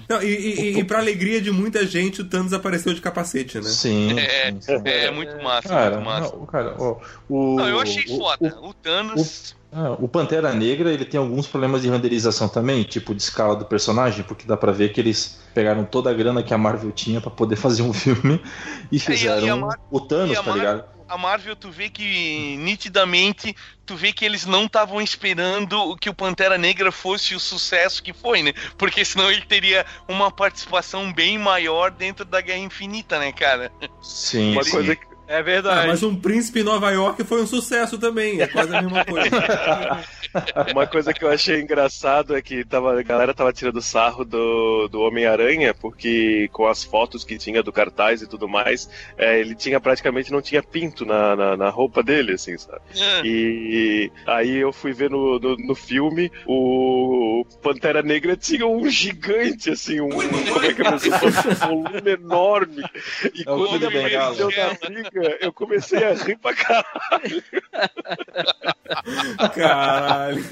Não, e, e, e pra alegria de muita gente, o Thanos apareceu de capacete, né? Sim, É, sim, sim. É muito massa, Cara, muito massa. não, cara, ó, o, Não, eu achei o- foda. O, O, Thanos. Ah, o Pantera Negra ele tem alguns problemas de renderização também, tipo de escala do personagem, porque dá pra ver que eles pegaram toda a grana que a Marvel tinha pra poder *laughs* fazer um filme e fizeram e o Thanos, a tá ligado? A Marvel, tu vê que nitidamente, tu vê que eles não estavam esperando que o Pantera Negra fosse o sucesso que foi, né? Porque senão ele teria uma participação bem maior dentro da Guerra Infinita, né, cara? Sim, Uma sim. coisa que, É Ah, verdade. mas um príncipe em Nova York foi um sucesso também, é quase a mesma coisa. *laughs* uma coisa que eu achei engraçado é que tava, a galera tava tirando sarro do, do Homem-Aranha, porque com as fotos que tinha do cartaz e tudo mais, é, ele tinha praticamente não tinha pinto na, na, na roupa dele, assim, sabe? E aí eu fui ver no, no, no filme, o Pantera Negra tinha um gigante, assim, um, como é que dizer, um *laughs* volume enorme. E É quando ele apareceu na briga, eu comecei a rir pra caralho. Caralho.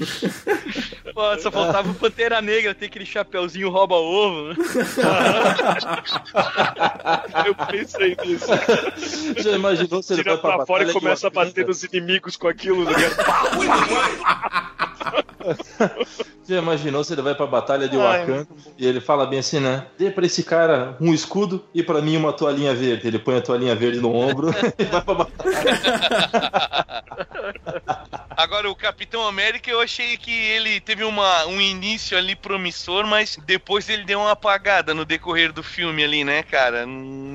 Pô, só faltava o Pantera Negra ter aquele chapeuzinho rouba-ovo, né? Eu pensei nisso. Já imaginou se ele Tira vai pra, pra fora e começa a bater nos inimigos com aquilo. Né? *laughs* Já imaginou se ele vai pra batalha de Ai, Wakanda e ele fala bem assim, né? Dê pra esse cara um escudo e pra mim uma toalhinha verde. Ele põe a toalhinha verde no ombro *laughs* e vai pra batalha. *laughs* Agora, o Capitão América, eu achei que ele teve uma, um início ali promissor, mas depois ele deu uma apagada no decorrer do filme ali, né, cara?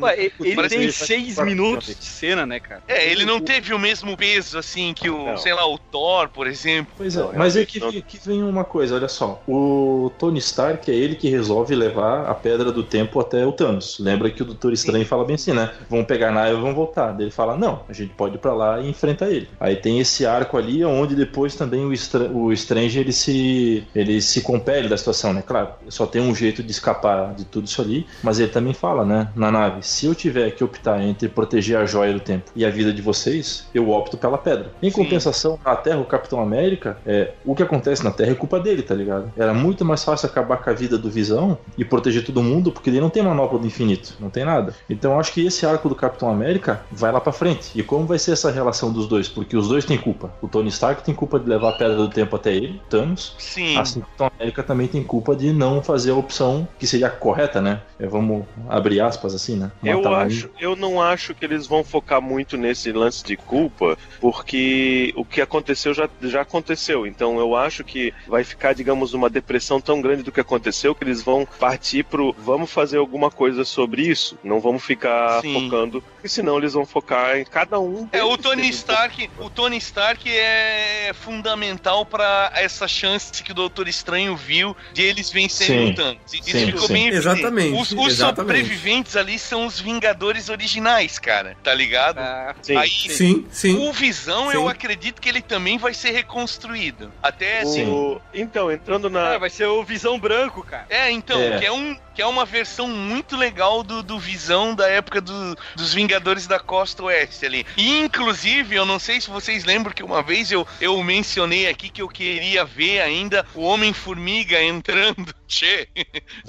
Ué, ele ele Parece tem que- seis minutos de cena, né, cara? É, ele não teve o mesmo peso, assim, que o, Não. sei lá, o Thor, por exemplo. Pois é, Não, mas é que, que vem uma coisa, olha só. O Tony Stark é ele que resolve levar a pedra do tempo até o Thanos. Lembra que o Doutor Estranho fala bem assim, né? Vão pegar a nave e vão voltar. Ele fala, não, a gente pode ir pra lá e enfrentar ele. Aí tem esse arco ali, onde depois também o, o Strange ele se, ele se compele da situação, né? Claro, só tem um jeito de escapar de tudo isso ali, mas ele também fala, né? Na nave, se eu tiver que optar entre proteger a joia do tempo e a vida de vocês, eu opto pela pedra. Em Sim. compensação, na Terra, o Capitão América, é, o que acontece na Terra é culpa dele, tá ligado? Era muito mais fácil acabar com a vida do Visão e proteger todo mundo, porque ele não tem manopla do infinito, não tem nada. Então eu acho que esse arco do Capitão América vai lá pra frente. E como vai ser essa relação dos dois? Porque os dois têm culpa. O Tony Stark tem culpa de levar a pedra do tempo até ele, Thanos. Sim. Assim, o Capitão América também tem culpa de não fazer a opção que seria correta, né? É, vamos abrir aspas assim, né? Eu, Matar um- acho, eu não acho que eles vão focar muito nesse lance de culpa, porque o que aconteceu já, já aconteceu. Então eu acho que vai ficar, digamos, uma depressão tão grande do que aconteceu que eles vão partir pro vamos fazer alguma coisa sobre isso. Não vamos ficar Sim. focando, porque senão eles vão focar em cada um. É, o. Tony Stark, o Tony Stark é fundamental pra essa chance que o Doutor Estranho viu de eles vencerem Sim. o Thanos. Isso Sim, ficou sim. bem. Exatamente, Os, os exatamente. sobreviventes ali são os Vingadores originais, cara. Tá ligado? Ah, Sim. Aí, Sim, sim. o Visão, Sim. eu acredito que ele também vai ser reconstruído. Até assim. O- Então, entrando na. Ah, vai ser o Visão Branco, cara. É, então, É. Que, é um, que é uma versão muito legal do, do Visão da época do- dos Vingadores da Costa Oeste ali. E, inclusive, eu não sei se vocês lembram que uma vez eu, eu mencionei aqui que eu queria ver ainda o Homem-Formiga entrando *laughs* tchê,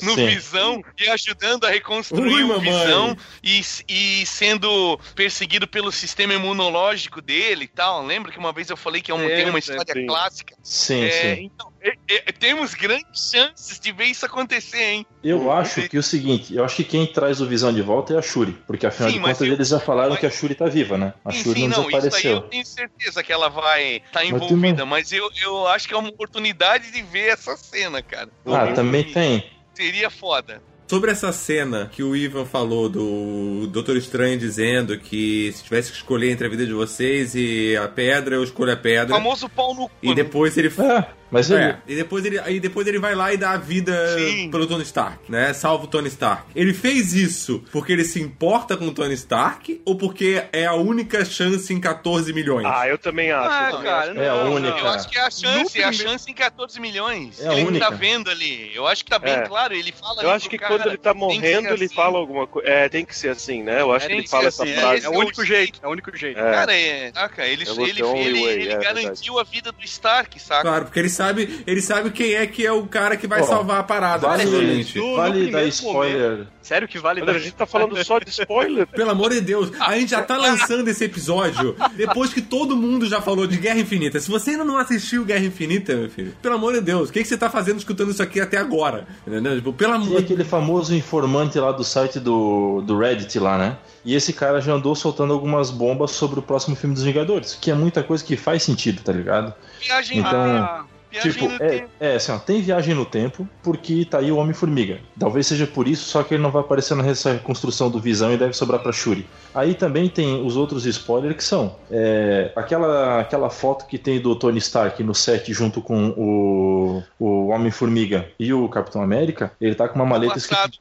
no Sim. Visão e ajudando a reconstruir Ui, o. Visão e, e sendo perseguido pelo sistema imunológico dele e tal. Lembra que uma vez eu falei que é uma, tem uma história sim. clássica? Sim, É, sim. então, é- é- temos grandes chances de ver isso acontecer, hein? Eu acho que o seguinte, eu acho que quem traz o Visão de volta é a Shuri, porque afinal Sim, de mas contas eu- eles já falaram mas- que a Shuri tá viva, né? A Sim, Shuri sim, não não, isso daí eu desapareceu. tenho certeza que ela vai estar tem envolvida, mas eu, eu acho que é uma oportunidade de ver essa cena, cara. Ah, Uhum. também tem. Seria foda. Sobre essa cena que o Ivan falou do Doutor Estranho dizendo que se tivesse que escolher entre a vida de vocês e a pedra, eu escolho a O pedra. famoso pau no cu. E depois ele É, mas ele, É, e depois ele, aí depois ele vai lá e dá a vida Sim. pelo Tony Stark, né? Salva o Tony Stark. Ele fez isso porque ele se importa com o Tony Stark ou porque é a única chance em 14 milhões? Ah, eu também acho. Ah, também cara, acho. É a não, única. Eu acho que é a chance, é a chance em 14 milhões. É a ele única. tá vendo ali. Eu acho que tá bem É. claro. Ele fala Eu acho que cara, quando ele tá morrendo, ele assim. fala alguma coisa. É, tem que ser assim, né? Eu acho É, que ele que fala ser essa assim, frase. É o único jeito, é o único jeito. É. Cara, é. Saca? Ele, É ele, ele, way, ele é garantiu a vida do Stark, saca? Claro, porque ele sabe, ele sabe quem é que é o cara que vai salvar a parada, Vale. No- no vale dar spoiler. Sério que vale Olha, a dar- gente tá falando só de spoiler. Pelo amor de Deus, a gente já tá lançando esse episódio depois que todo mundo já falou de Guerra Infinita. Se você ainda não assistiu Guerra Infinita, meu filho, pelo amor de Deus, o que, que você tá fazendo escutando isso aqui até agora? Entendeu? Tipo, pelo amor de aquele famoso informante lá do site do, do Reddit lá, né? E esse cara já andou soltando algumas bombas sobre o próximo filme dos Vingadores, que é muita coisa que faz sentido, tá ligado? Viagem, Então, ah, viagem tipo, no é, tempo. é assim, ó, tem viagem no tempo, porque tá aí o Homem-Formiga. Talvez seja por isso, só que ele não vai aparecer nessa reconstrução do Visão e deve sobrar pra Shuri. Aí também tem os outros spoilers que são é, aquela, aquela foto que tem do Tony Stark no set junto com o, o Homem-Formiga e o Capitão América. Ele tá com uma maleta escrita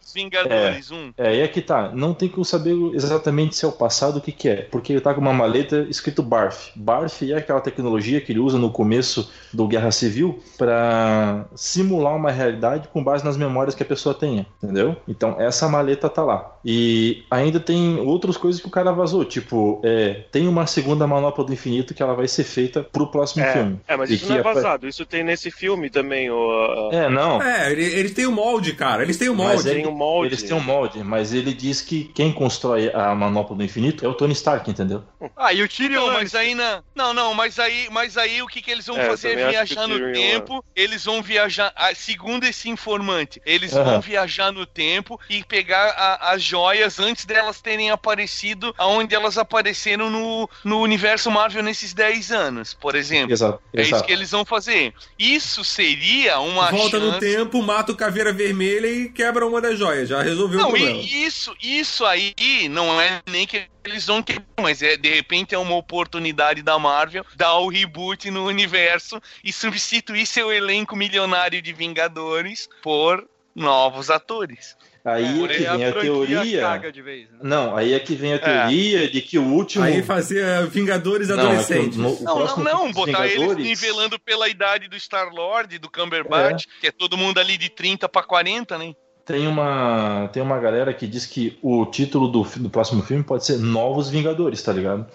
um. é, e aqui tá. Não tem como saber exatamente se é o passado o que, que é. Porque ele tá com uma maleta escrito BARF. BARF é aquela tecnologia que ele usa no começo do Guerra Civil para simular uma realidade com base nas memórias que a pessoa tenha. Entendeu? Então essa maleta tá lá. E ainda tem outras coisas que o cara vazou. Tipo, é, tem uma segunda manopla do infinito que ela vai ser feita pro próximo É, filme. é, mas E isso que não é apa- vazado. Isso tem nesse filme também. O, É, não. É, ele- eles têm o molde, cara. Eles têm o Mas molde. ele- um molde. Eles têm um molde, mas ele diz que quem constrói a manopla do infinito é o Tony Stark, entendeu? Ah, e o Tyrion Não, mas aí na... Não, não, mas aí, mas aí o que, que eles vão É, fazer é viajar o no Tyrion, tempo. Eles vão viajar, ah, segundo esse informante, eles Aham. vão viajar no tempo e pegar a- as joias antes delas terem aparecido aonde elas apareceram no, no universo Marvel nesses 10 anos, por exemplo. Exato. É isso que eles vão fazer. Isso seria uma Volta chance... no tempo, mata o caveira vermelha e quebra uma das joias. Já resolveu o Não, problema. e isso, isso aí não é nem que eles vão ter, mas é de repente é uma oportunidade da Marvel dar o reboot no universo e substituir seu elenco milionário de Vingadores por novos atores. Aí é, que vem a, franquia teoria. vez, né? Não, aí é que vem a teoria de que o último. Aí fazia Vingadores Não, é Adolescentes. no- o Não, não, próximo não, botar eles Vingadores- nivelando pela idade do Star-Lord, do Cumberbatch, que é todo mundo ali de 30 pra 40, né? Tem uma, tem uma galera que diz que o título do, do próximo filme pode ser Novos Vingadores, tá ligado?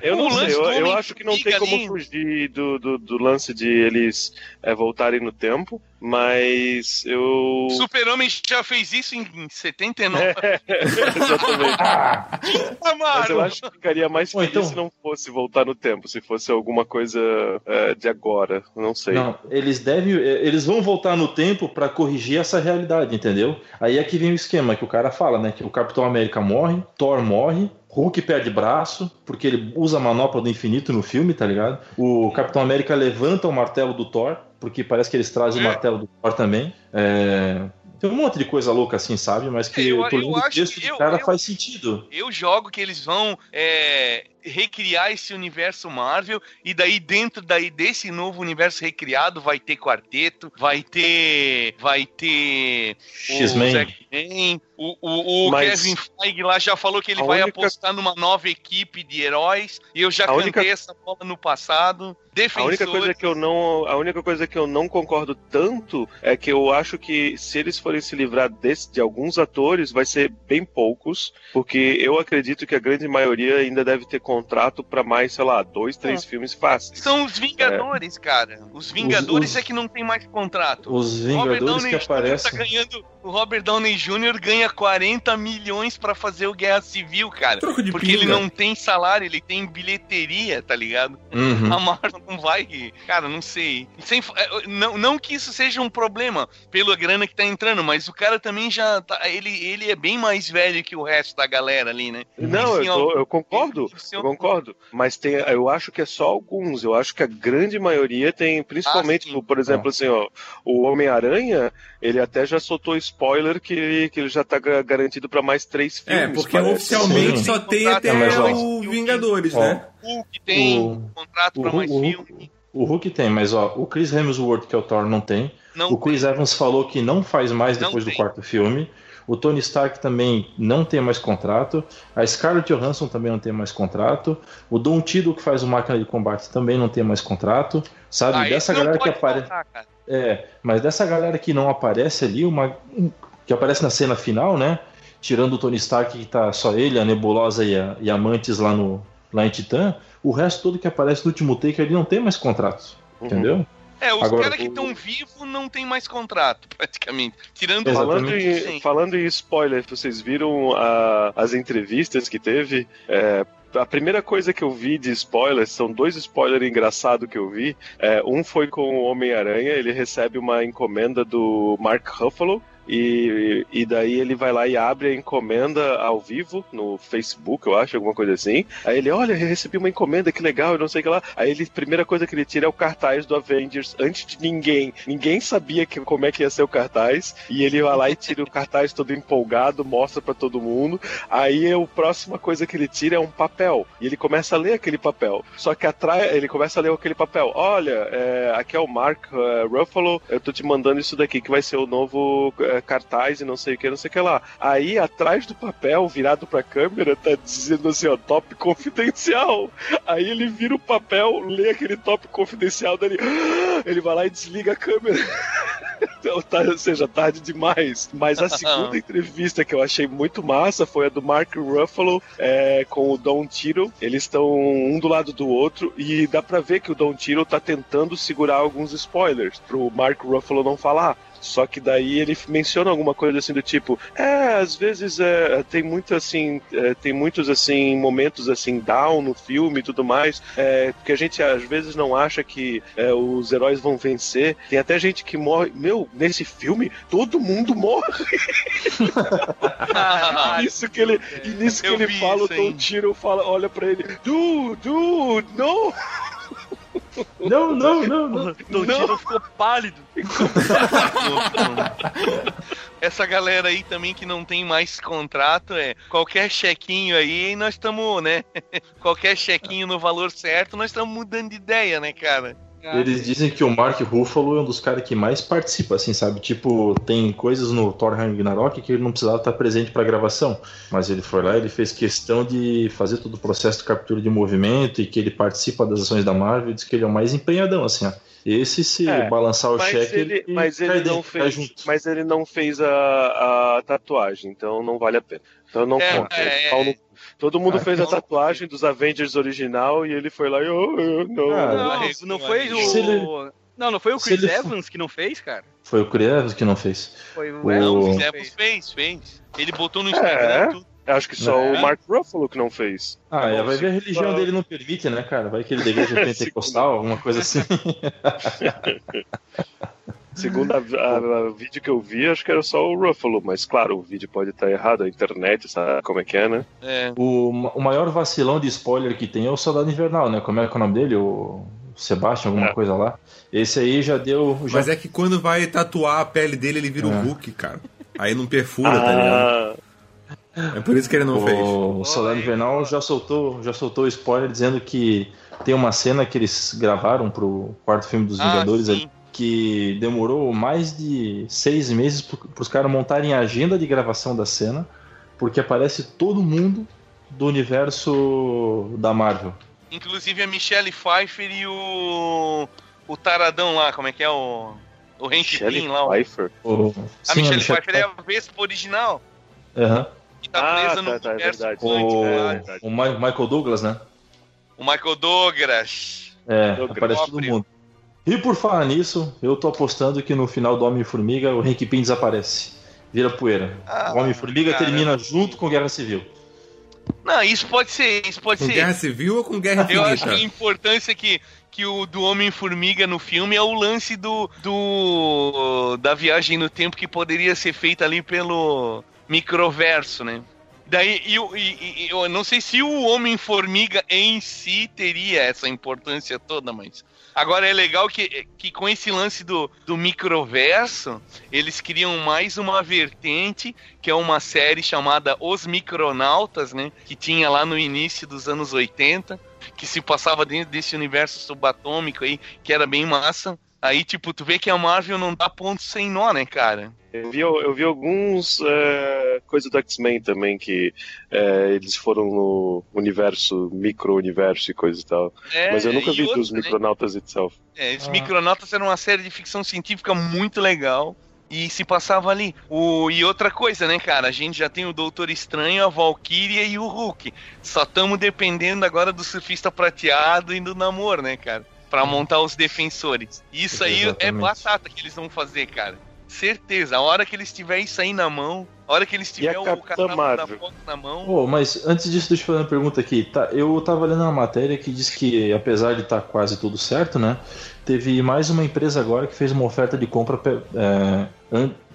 Eu não sei, eu, eu acho que não tem como ali- fugir do, do, do lance de eles é, voltarem no tempo, mas eu. Super-Homem já fez isso em 79. *laughs* Exatamente. Tá, Mas eu acho que ficaria mais feliz então- se não fosse voltar no tempo, se fosse alguma coisa é, de agora. Não sei. Não, eles devem, eles vão voltar no tempo pra corrigir essa realidade, entendeu? Aí é que vem o esquema que o cara fala, né? Que o Capitão América morre, Thor morre, Hulk perde braço, porque ele usa a manopla do infinito no filme, tá ligado? O Capitão América levanta o martelo do Thor, porque parece que eles trazem o É. martelo do Thor também. É, Tem um monte de coisa louca assim, sabe? Mas que Eu- eu, tô eu lendo o acho texto que eu- cara eu- faz sentido. Eu jogo que eles vão é, recriar esse universo Marvel e daí dentro daí desse novo universo recriado vai ter quarteto, vai ter vai ter X-Men. O, o, o Mas- Kevin Feige lá já falou que ele A vai única- apostar numa nova equipe de heróis e eu já A cantei única- essa bola no passado. A única Defensores, coisa que eu não, a única coisa que eu não concordo tanto é que eu acho que se eles forem se livrar desse, de alguns atores, vai ser bem poucos, porque eu acredito que a grande maioria ainda deve ter contrato para mais, sei lá, dois, três filmes fáceis. são os Vingadores, cara. Os Vingadores os- é que não tem mais contrato. Os Vingadores que tá aparecem. ganhando, o Robert Downey Jr. ganha 40 milhões pra fazer o Guerra Civil, cara. Troco de Porque pinga. ele não tem salário, ele tem bilheteria, tá ligado? Uhum. A Marvel não vai. Cara, não sei. Sem, é, não, não que isso seja um problema pela grana que tá entrando, mas o cara também já. Tá, ele, ele é bem mais velho que o resto da galera ali, né? Não, eu, Sim, tô- ó, eu concordo, é eu concordo. Mas tem, eu acho que é só alguns. Eu acho que a grande maioria tem, principalmente, Ah, por exemplo, assim, ó, o Homem-Aranha, ele até já soltou spoiler que ele, que ele já tá ga- garantido para mais três filmes. É, porque parece. oficialmente Sim. só tem até É, mas, ó, o Vingadores, ó, né? Hulk tem O- contrato pra o- mais o- filme. O Hulk tem, mas ó, o Chris Hemsworth, que é o Thor, não tem. Não o Chris Evans falou que não faz mais Não depois do tem. quarto filme. O Tony Stark também não tem mais contrato. A Scarlett Johansson também não tem mais contrato. O Don Tiddle, que faz o Máquina de Combate, também não tem mais contrato. Sabe? Ah, dessa galera que aparece. É, mas dessa galera que não aparece ali, uma um- que aparece na cena final, né? Tirando o Tony Stark, que tá só ele, a Nebulosa e a, e a Mantis lá, no, lá em Titã, o resto todo que aparece no último take ali não tem mais contratos. Uhum. Entendeu? É, os Agora, caras que o- estão vivos não tem mais contrato, *laughs* praticamente. Tirando. Falando em, falando em spoiler, vocês viram a- as entrevistas que teve? É, a primeira coisa que eu vi de spoilers são dois spoilers engraçados que eu vi. É, um foi com o Homem-Aranha, ele recebe uma encomenda do Mark Ruffalo. E, e daí ele vai lá e abre a encomenda ao vivo no Facebook, eu acho, alguma coisa assim. Aí ele, olha, recebi uma encomenda, que legal, eu não sei o que lá. Aí ele, primeira coisa que ele tira é o cartaz do Avengers antes de ninguém. Ninguém sabia que, como é que ia ser o cartaz. E ele vai lá e tira o cartaz todo empolgado, mostra pra todo mundo. Aí a próxima coisa que ele tira é um papel. E ele começa a ler aquele papel. Só que atrás, ele começa a ler aquele papel. Olha, é, aqui é o Mark é, Ruffalo, eu tô te mandando isso daqui que vai ser o novo é, cartaz e não sei o que, não sei o que lá. Aí atrás do papel, virado pra câmera, tá dizendo assim, ó, top confidencial. Aí ele vira o papel, lê aquele top confidencial dele. *gasps* Ele vai lá e desliga a câmera. *laughs* Então, tá- ou seja, tarde demais. Mas a segunda *laughs* entrevista que eu achei muito massa foi a do Mark Ruffalo é, com o Don Tiro. Eles estão um do lado do outro e dá pra ver que o Don Tiro tá tentando segurar alguns spoilers pro Mark Ruffalo não falar. Só que daí ele menciona alguma coisa assim do tipo, é, às vezes é, tem muito assim, é, tem muitos assim momentos assim down no filme e tudo mais, é, porque a gente às vezes não acha que é, os heróis vão vencer. Tem até gente que morre. Meu, nesse filme todo mundo morre. *laughs* Isso que ele, e nisso que Eu ele fala, o. Tom Tiro fala, olha pra ele, dude, dude, não. *laughs* Não, não, não, não. O Tiro ficou pálido. *laughs* Essa galera aí também que não tem mais contrato, é qualquer chequinho aí, nós estamos, né? *laughs* qualquer chequinho no valor certo, nós estamos mudando de ideia, né, cara? Eles dizem que o Mark Ruffalo é um dos caras que mais participa, assim, sabe? Tipo, tem coisas no Thor Ragnarok que ele não precisava estar presente pra gravação. Mas ele foi lá, ele fez questão de fazer todo o processo de captura de movimento e que ele participa das ações da Marvel. Diz que ele é o mais empenhadão, assim, ó. Esse, se É, balançar o Mas cheque, ele, mas cai ele dentro, fez, mas ele não fez a, a tatuagem, então não vale a pena. Então não É, conta. é, no- Todo mundo Ah, fez a não. tatuagem dos Avengers original e ele foi lá e oh, eu não. Ah, Não, não foi Se ele- o. Não, não foi o Chris Evans que não fez, cara? Foi o Crievs que não fez. Foi o O- Evans Não, que o não Zevos fez. fez. Ele botou no É? Instagram tudo. Acho que só É. o Mark Ruffalo que não fez. Ah, é, vai ver a religião dele não permite, né, cara? Vai que ele igreja *laughs* pentecostal, alguma coisa assim. *laughs* Segundo a, a- a vídeo que eu vi, acho que era só o Ruffalo, mas claro, o vídeo pode estar errado, a internet, sabe como é que é, né? É. O, o maior vacilão de spoiler que tem é o Soldado Invernal, né? Como é que é o nome dele? O Sebastian, alguma É. coisa lá. Esse aí já deu. Já... Mas é que quando vai tatuar a pele dele, ele vira É. o Hulk, cara. Aí não perfura, tá ligado? Ah, É por isso que ele não fez. O Soldado Invernal já soltou, já soltou spoiler dizendo que tem uma cena que eles gravaram pro quarto filme dos Ah, Vingadores sim. Que demorou mais de seis meses pro, pros caras montarem a agenda de gravação da cena, porque aparece todo mundo do universo da Marvel. Inclusive a Michelle Pfeiffer e o. O Taradão lá, como é que é o. O Hank Michelle Pym lá. o- Pfeiffer. O, A sim, Michelle Michelle Pfeiffer é a Vespa original. Aham. Que tá Ah, presa no tá, tá, é universo verdade. Quântico, O, verdade. o Michael Douglas, né? O Michael Douglas. É, Douglas. aparece todo mundo. E por falar nisso, eu tô apostando que no final do Homem-Formiga o Hank Pym desaparece. Vira poeira. Ah, o Homem-Formiga termina junto com Guerra Civil. Não, isso pode ser, isso pode Com ser. Guerra Civil ou com Guerra Eu acho que a Infinita? importância que, que o do Homem-Formiga no filme é o lance do, do da viagem no tempo que poderia ser feita ali pelo microverso, né? Daí, e, o- e- e- eu não sei se o Homem-Formiga em si teria essa importância toda, mas. Agora é legal que, que com esse lance do, do microverso, eles criam mais uma vertente, que é uma série chamada Os Micronautas, né? Que tinha lá no início dos anos 80 que se passava dentro desse universo subatômico aí, que era bem massa. Aí, tipo, tu vê que a Marvel não dá ponto sem nó, né, cara? Eu vi, eu vi alguns é, coisas do X-Men também, que é, eles foram no universo, micro-universo e coisa e tal. É, Mas eu nunca vi outra, dos né? Micronautas itself. É, os Ah. Micronautas eram uma série de ficção científica muito legal. E se passava ali. O, e outra coisa, né, cara? A gente já tem o Doutor Estranho, a Valkyria e o Hulk. Só estamos dependendo agora do surfista prateado e do namoro, né, cara? Pra montar os defensores. Isso aí é Exatamente. batata que eles vão fazer, cara. Certeza. A hora que eles tiverem isso aí na mão, a hora que eles tiverem o catálogo da foto na mão. Pô, mas antes disso, deixa eu fazer uma pergunta aqui. Tá, eu tava lendo uma matéria que diz que, apesar de estar quase tudo certo, né? Teve mais uma empresa agora que fez uma oferta de compra é,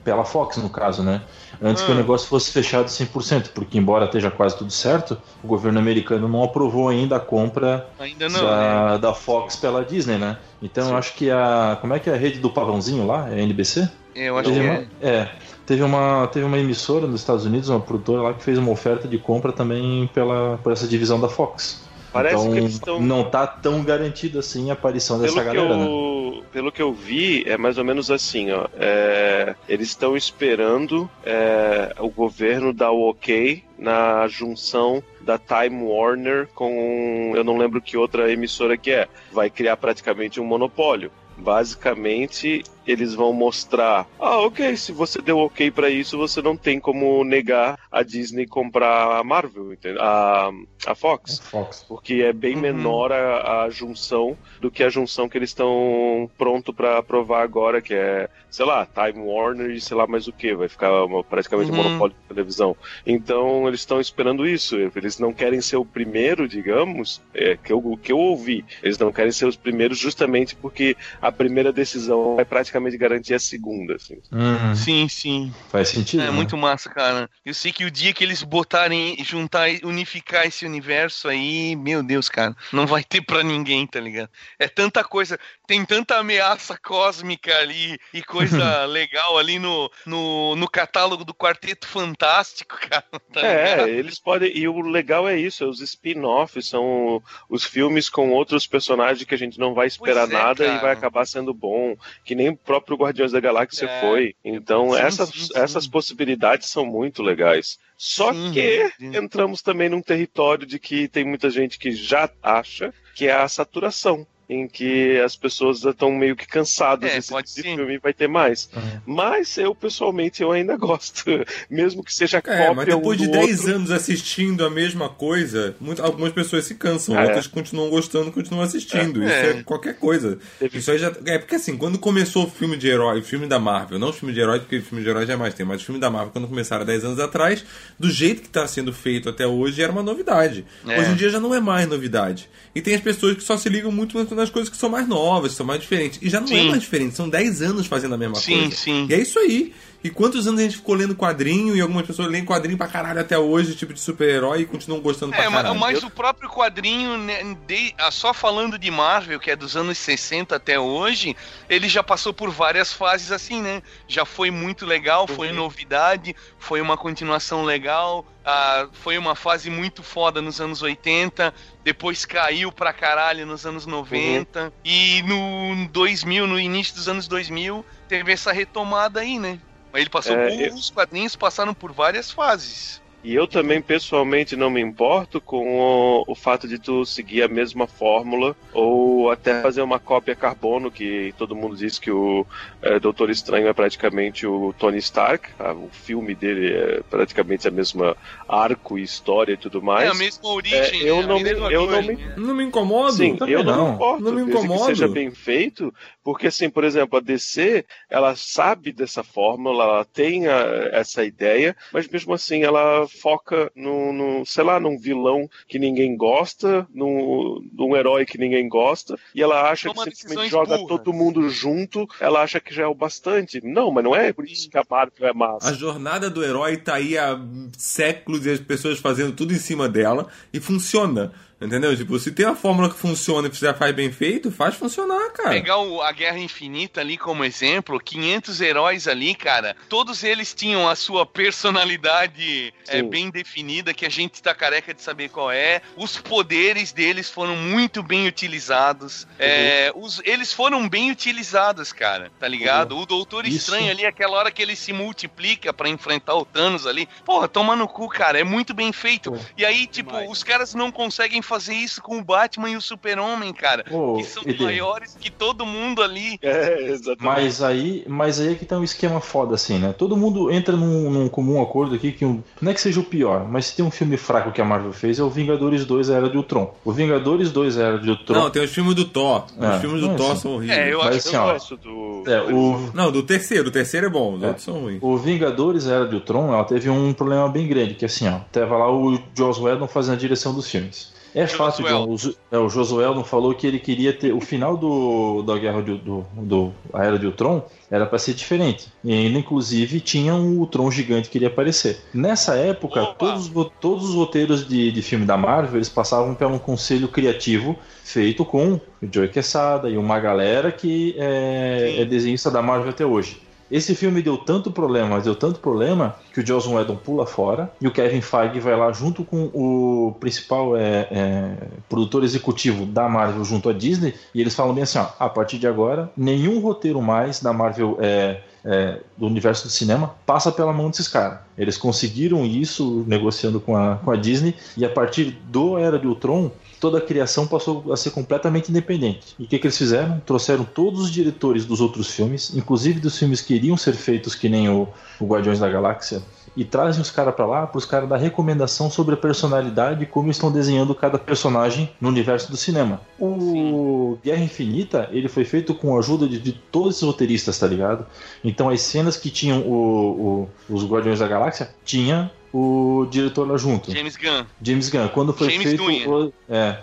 pela Fox, no caso, né? Antes que o Hum. negócio fosse fechado 100%, porque embora esteja quase tudo certo, o governo americano não aprovou ainda a compra Ainda não, né? da, da Fox pela Disney, né? Então eu acho que a. Como é que é a rede do pavãozinho lá? É a NBC? Eu acho Teve que uma, é. é, teve uma, teve uma emissora nos Estados Unidos, uma produtora lá que fez uma oferta de compra também pela, por essa divisão da Fox. Parece então que eles estão. não tá tão garantido assim a aparição Pelo dessa galera, né? eu, pelo que eu vi, é mais ou menos assim, ó. é, eles estão esperando é, o governo dar o ok na junção da Time Warner com eu não lembro que outra emissora que é. Vai criar praticamente um monopólio. Basicamente, eles vão mostrar: ah, ok, se você deu ok pra isso, você não tem como negar a Disney comprar a Marvel, entendeu? A, a Fox Fox. porque é bem Uhum. menor a, a junção do que a junção que eles estão pronto para aprovar agora, que é, sei lá, Time Warner e sei lá mais o que, vai ficar uma- praticamente um Uhum. monopólio de televisão. Então eles estão esperando isso, eles não querem ser o primeiro, digamos, é, que, eu, que eu ouvi, eles não querem ser os primeiros justamente porque a primeira decisão vai praticamente praticamente garantir a segunda, assim. Uhum. Sim, sim. Faz sentido. É né? muito massa, cara. Eu sei que o dia que eles botarem, juntar, unificar esse universo aí, meu Deus, cara, não vai ter pra ninguém, tá ligado? É tanta coisa, tem tanta ameaça cósmica ali e coisa *laughs* legal ali no, no, no catálogo do Quarteto Fantástico, *laughs* cara. Tá é, eles podem. E o legal é isso, os spin-offs são os filmes com outros personagens que a gente não vai esperar é, nada e cara. vai acabar sendo bom. Que nem o próprio Guardiões da Galáxia É. foi. Então, Sim, essas, sim, sim. essas possibilidades são muito legais. Só Sim, que sim. entramos também num território de que tem muita gente que já acha que é a saturação. Em que as pessoas já estão meio que cansadas É, desse pode tipo filme e vai ter mais. Uhum. Mas eu, pessoalmente, eu ainda *laughs* gosto. Mesmo que seja cópia É, mas depois um de do 10 outro. anos assistindo a mesma coisa, muito- algumas pessoas se cansam, É. outras continuam gostando, continuam assistindo. É. Isso é qualquer coisa. Teve- Isso aí já. É porque assim, quando começou o filme de herói, o filme da Marvel, não o filme de herói, porque o filme de herói jamais tem, mas o filme da Marvel, quando começaram há 10 anos atrás, do jeito que está sendo feito até hoje, era uma novidade. É. Hoje em dia já não é mais novidade. E tem as pessoas que só se ligam muito nas coisas que são mais novas, que são mais diferentes. E já não é Sim. mais diferente, são 10 anos fazendo a mesma Sim, coisa. sim. E é isso aí. E quantos anos a gente ficou lendo quadrinho e algumas pessoas leem quadrinho pra caralho até hoje, tipo de super-herói, e continuam gostando pra É, mas, caralho. mas o próprio quadrinho, né, de- ah, só falando de Marvel, que é dos anos 60 até hoje, ele já passou por várias fases assim, né? Já foi muito legal, foi novidade, foi uma continuação legal, ah, foi uma fase muito foda nos anos 80, depois caiu pra caralho nos anos 90, e no 2000, no início dos anos 2000, teve essa retomada aí, né? Ele passou É, por, eu- os quadrinhos passaram por várias fases. E eu também, pessoalmente, não me importo com o, o fato de tu seguir a mesma fórmula ou até fazer uma cópia carbono, que todo mundo diz que o é, Doutor Estranho é praticamente o Tony Stark. ah, o filme dele é praticamente a mesma arco e história e tudo mais. é a mesma origem, é, eu né? não A mesma me- eu não origem, me- né? Não me incomodo. Sim, eu não, não. me importo. Não me desde que incomodo. seja bem feito, porque assim, por exemplo, a DC, ela sabe dessa fórmula, ela tem a- essa ideia, mas mesmo assim ela foca no, no, sei lá, num vilão que ninguém gosta, num, num herói que ninguém gosta, e ela acha Toma que simplesmente joga burras. todo mundo junto, ela acha que já é o bastante. Não, mas não é por isso que a Marvel é massa. A jornada do herói tá aí há séculos e as pessoas fazendo tudo em cima dela e funciona. Entendeu? Tipo, se tem uma fórmula que funciona e você faz bem feito, faz funcionar, cara. Pegar o- a Guerra Infinita ali como exemplo, 500 heróis ali, cara, todos eles tinham a sua personalidade é, bem definida, que a gente tá careca de saber qual é. Os poderes deles foram muito bem utilizados. É, os- eles foram bem utilizados, cara, tá ligado? O Doutor Isso. Estranho ali, aquela hora que ele se multiplica pra enfrentar o Thanos ali, porra, toma no cu, cara, é muito bem feito. E aí, tipo, Demais. os caras não conseguem fazer isso com o Batman e o Super-Homem, cara. Pô, que são Ede, maiores que todo mundo ali. É, exatamente. Mas aí, mas aí é que tá um esquema foda assim, né? Todo mundo entra num, num comum acordo aqui que um- não é que seja o pior, mas se tem um filme fraco que a Marvel fez é o Vingadores 2 A Era de Ultron. O Vingadores 2 A Era de Ultron. Não, tem os filmes do Thor. É, os filmes do não, Thor assim. são horríveis. É, eu Mas acho assim, eu ó, gosto do. é, o, Não, do terceiro. O terceiro é bom, os É. outros são ruins. O Vingadores Era de Ultron, ela teve um problema bem grande, que assim, ó, tava lá o Joss Whedon fazendo a direção dos filmes. É de Whedon. o, é, o Joss Whedon falou que ele queria ter o final do da guerra de, do, do a era de Ultron era para ser diferente. E ainda inclusive tinha um Ultron gigante que iria aparecer. Nessa época, Opa! todos, todos os roteiros de, de filme da Marvel, eles passavam por um conselho criativo feito com o Joey Quesada e uma galera que é, é desenhista da Marvel até hoje. Esse filme deu tanto problema, mas deu tanto problema que o Joss Whedon pula fora e o Kevin Feige vai lá junto com o principal é, é, produtor executivo da Marvel junto à Disney e eles falam bem assim, ó, a partir de agora nenhum roteiro mais da Marvel é, é, do universo do cinema passa pela mão desses caras. Eles conseguiram isso negociando com a, com a Disney e a partir do Era de Ultron toda a criação passou a ser completamente independente. E o que, que eles fizeram? Trouxeram todos os diretores dos outros filmes, inclusive dos filmes que iriam ser feitos que nem o, o Guardiões da Galáxia, e trazem os caras para lá para os caras dar recomendação sobre a personalidade e como estão desenhando cada personagem no universo do cinema. O Guerra Infinita, ele foi feito com a ajuda de, de todos esses roteiristas, tá ligado? Então as cenas que tinham o- o- os Guardiões da Galáxia tinha o diretor lá junto. James Gunn. James Gunn. Quando foi James feito. O- é.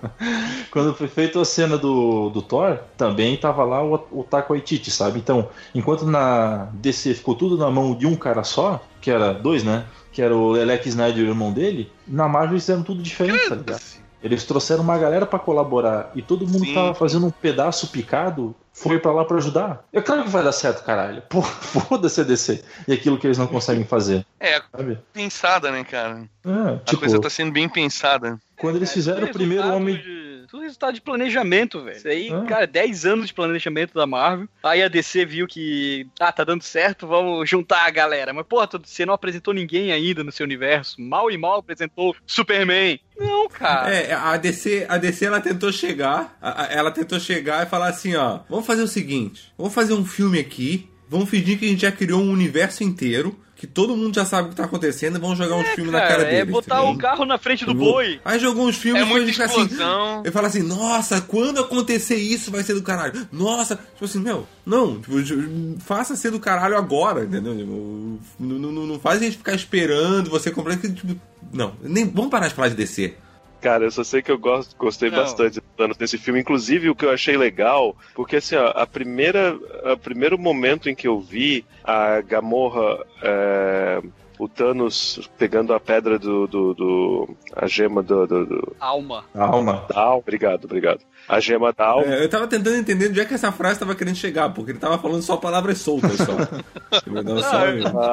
*laughs* Quando foi feita a cena do, do Thor, também tava lá o, o Taika Waititi, sabe? Então, enquanto na DC ficou tudo na mão de um cara só, que era dois, né? Que era o Elec Snyder e o irmão dele, na Marvel eles fizeram tudo diferente, tá ligado? Eles trouxeram uma galera pra colaborar e todo mundo Sim. tava fazendo um pedaço picado, foi pra lá pra ajudar. É claro que vai dar certo, caralho. Pô, *laughs* foda-se a DC. E aquilo que eles não conseguem fazer, É, sabe? pensada, né, cara? É, A tipo, coisa tá sendo bem pensada. quando eles fizeram o Tudo primeiro Homem... de- Tudo resultado de planejamento, velho. Isso aí, Ah. cara, 10 anos de planejamento da Marvel. Aí a DC viu que, ah, tá dando certo, vamos juntar a galera. Mas, porra, você não apresentou ninguém ainda no seu universo. Mal e mal apresentou Superman. Não, cara. É, a DC, a DC ela tentou chegar, ela tentou chegar e falar assim, ó, vamos fazer o seguinte, vamos fazer um filme aqui, vamos fingir que a gente já criou um universo inteiro, que todo mundo já sabe o que tá acontecendo e vamos jogar uns filmes na cara Cara, deles. é botar entendeu? o carro na frente do boi. Aí jogou uns filmes É e muita fica assim, ele fala assim, nossa, quando acontecer isso vai ser do caralho. Nossa, tipo assim, meu, não, tipo, faça ser do caralho agora, entendeu? Tipo, não, não, não- faz a gente ficar esperando você comprar. que, Tipo, não, nem, vamos parar de falar de DC. Cara, eu só sei que eu gosto, gostei Não. bastante do Thanos nesse filme. Inclusive, o que eu achei legal, porque assim, ó, a primeira, o primeiro momento em que eu vi a Gamorra, é, o Thanos pegando a pedra do, do, do- a gema do, do, do Alma. Alma. da Al- obrigado, obrigado. A gema da alma. É, eu tava tentando entender onde é que essa frase tava querendo chegar, porque ele tava falando só palavras soltas só. *laughs* Tipo, não, só- A,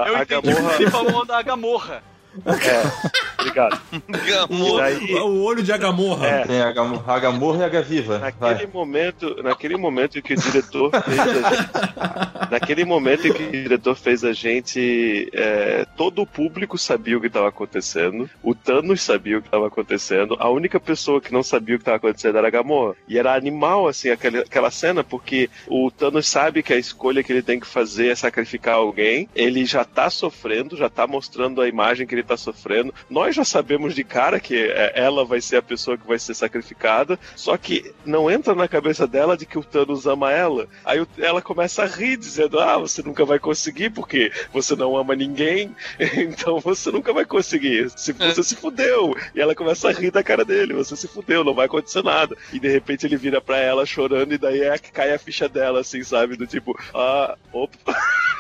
Eu a entendi Gamorra, que ele falou da Gamorra. É, obrigado. Gamorra. daí, o olho de Agamorra. É. Tem a Gam- a Gamorra e a Gaviva. Naquele Vai. momento, naquele momento em que o diretor fez a gente, naquele momento em que o diretor fez a gente, é, todo o público sabia o que estava acontecendo, o Thanos sabia o que estava acontecendo, a única pessoa que não sabia o que estava acontecendo era a Gamorra. E era animal assim aquela, aquela cena porque o Thanos sabe que a escolha que ele tem que fazer é sacrificar alguém, ele já tá sofrendo, já tá mostrando a imagem que ele tá sofrendo. Nós já sabemos de cara que é, ela vai ser a pessoa que vai ser sacrificada, só que não entra na cabeça dela de que o Thanos ama ela. Aí ela começa a rir, dizendo: Ah, você nunca vai conseguir porque você não ama ninguém, *laughs* então você nunca vai conseguir. Se você se fudeu. E ela começa a rir da cara dele: Você se fudeu, não vai acontecer nada. E de repente ele vira pra ela chorando, e daí é que cai a ficha dela, assim, sabe? Do tipo: Ah, opa.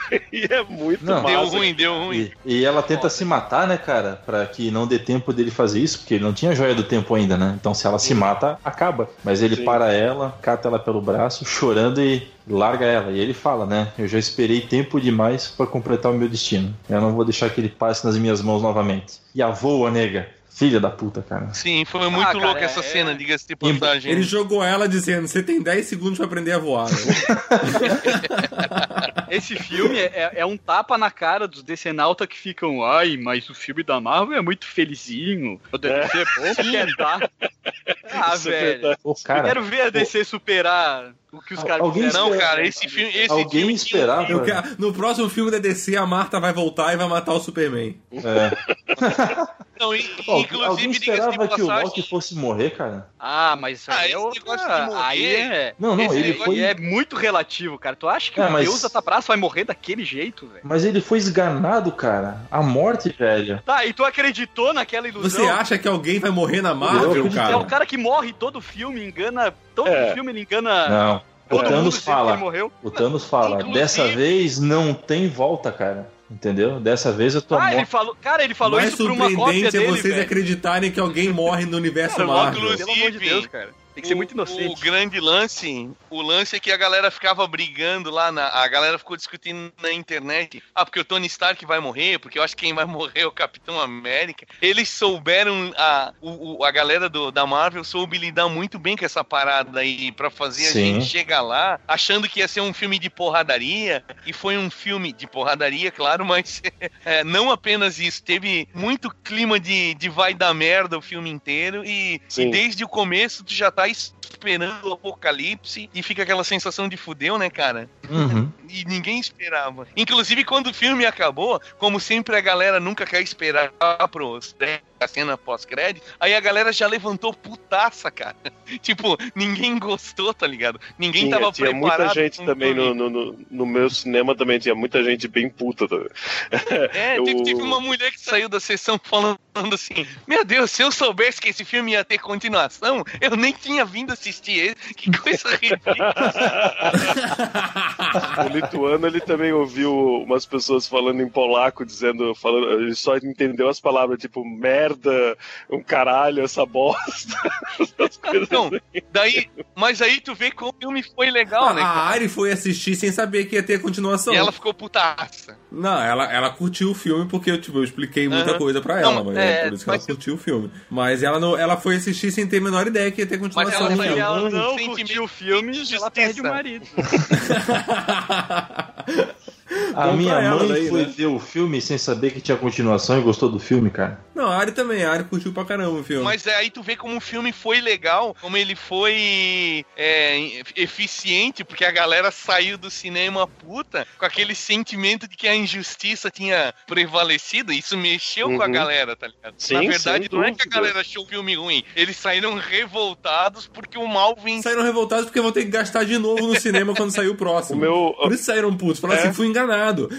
*laughs* e é muito Não. Deu massa. ruim, deu ruim. E, e ela tenta se matar, né, cara? Pra que não dê tempo dele fazer isso, porque ele não tinha joia do tempo ainda, né? Então se ela se mata, acaba. Mas ele Sim. para ela, cata ela pelo braço, chorando e larga ela. E ele fala, né? Eu já esperei tempo demais pra completar o meu destino. Eu não vou deixar que ele passe nas minhas mãos novamente. E a voa, nega. Filha da puta, cara. Sim, foi muito cara, louca essa é- cena, diga-se de passagem. Ele jogou ela dizendo: você tem 10 segundos pra aprender a voar. *laughs* Esse filme é, é- é um tapa na cara dos decenautas que ficam, ai, mas o filme da Marvel é muito felizinho. O DC é bom porque é dark. Ah, Isso é velho. verdade. Ô, Eu cara, quero ver a DC superar o que os caras Alguém fizeram. Não, cara, esse filme. Esse alguém filme esperava. Eu quero- no próximo filme da DC, a Marta vai voltar e vai matar o Superman. É. *laughs* Não, e- Ó, inclusive, alguém esperava que o. Loki fosse morrer, cara? Ah, mas isso Ah, aí é negócio de morrer- Aí é... Não, não, esse ele foi. é muito relativo, cara. Tu acha que É, o mas- Deus Atapraço vai morrer daquele jeito, velho? Mas ele foi esganado, cara. A morte, velho. Tá, e tu acreditou naquela ilusão? Você acha que alguém vai morrer na Marvel, acredito. É cara? o cara que morre todo filme, engana... Todo É. filme ele engana... Não. O Thanos ele fala. morreu. O Thanos fala. Inclusive- Dessa vez não tem volta, cara. Entendeu? Dessa vez eu tô Ah, ele morto. falou... Cara, ele falou Mais isso pra uma cópia surpreendente é dele, vocês velho. acreditarem que alguém morre no universo Cara, Marvel. óculos- Pelo amor de Deus, cara. Tem que ser muito O inocente. grande lance, o lance é que a galera ficava brigando lá, na, a galera ficou discutindo na internet. Ah, porque o Tony Stark vai morrer, porque eu acho que quem vai morrer é o Capitão América. Eles souberam, a, o, o- a galera do, da Marvel soube lidar muito bem com essa parada aí, pra fazer a Sim. gente chegar lá, achando que ia ser um filme de porradaria, e foi um filme de porradaria, claro, mas *laughs* é, não apenas isso, teve muito clima de, de vai dar merda o filme inteiro, e, e desde o começo tu já tá esperando o apocalipse e fica aquela sensação de fudeu, né, cara? Uhum. E ninguém esperava. Inclusive, quando o filme acabou, como sempre, a galera nunca quer esperar pros a cena pós-crédito, aí a galera já levantou putaça, cara. *laughs* tipo, ninguém gostou, tá ligado? Ninguém Tinha, tava tinha preparado. muita gente também no, no, no, no meu cinema também tinha muita gente bem puta também. É, *laughs* Eu- teve, teve uma mulher que saiu da sessão falando assim: Meu Deus, se eu soubesse que esse filme ia ter continuação, eu nem tinha vindo assistir ele. Que coisa *laughs* ridícula. O lituano ele também ouviu umas pessoas falando em polaco, dizendo, falando, ele só entendeu as palavras tipo merda, um caralho, essa bosta. *laughs* Então, assim. daí, mas aí tu vê como o filme foi legal, né? a cara? Ari foi assistir sem saber que ia ter continuação. E ela ficou putaça. Não, ela, ela curtiu o filme porque eu, tipo, eu expliquei muita Aham. coisa pra ela, Não, mas é, é por isso que ela mas- curtiu o filme. Mas ela, não, ela foi assistir sem ter a menor ideia que ia ter Mas continuação. ela no foi- filme. ela um não curtiu o filme, de ela perde o marido. A Bom minha mãe daí, foi né? ver o filme sem saber que tinha continuação e gostou do filme, cara. Não, a Ari também, a Ari curtiu pra caramba o filme. Mas é, aí tu vê como o filme foi legal, como ele foi é, eficiente, porque a galera saiu do cinema puta com aquele sentimento de que a injustiça tinha prevalecido. Isso mexeu com a Uhum. galera, tá ligado? Sim, Na verdade, não é que a galera achou o filme ruim, eles saíram revoltados porque o mal vem. Saíram revoltados porque vão ter que gastar de novo no cinema quando sair o *laughs* O próximo. meu, Por isso saíram putos. Falaram É. assim, fui enganado.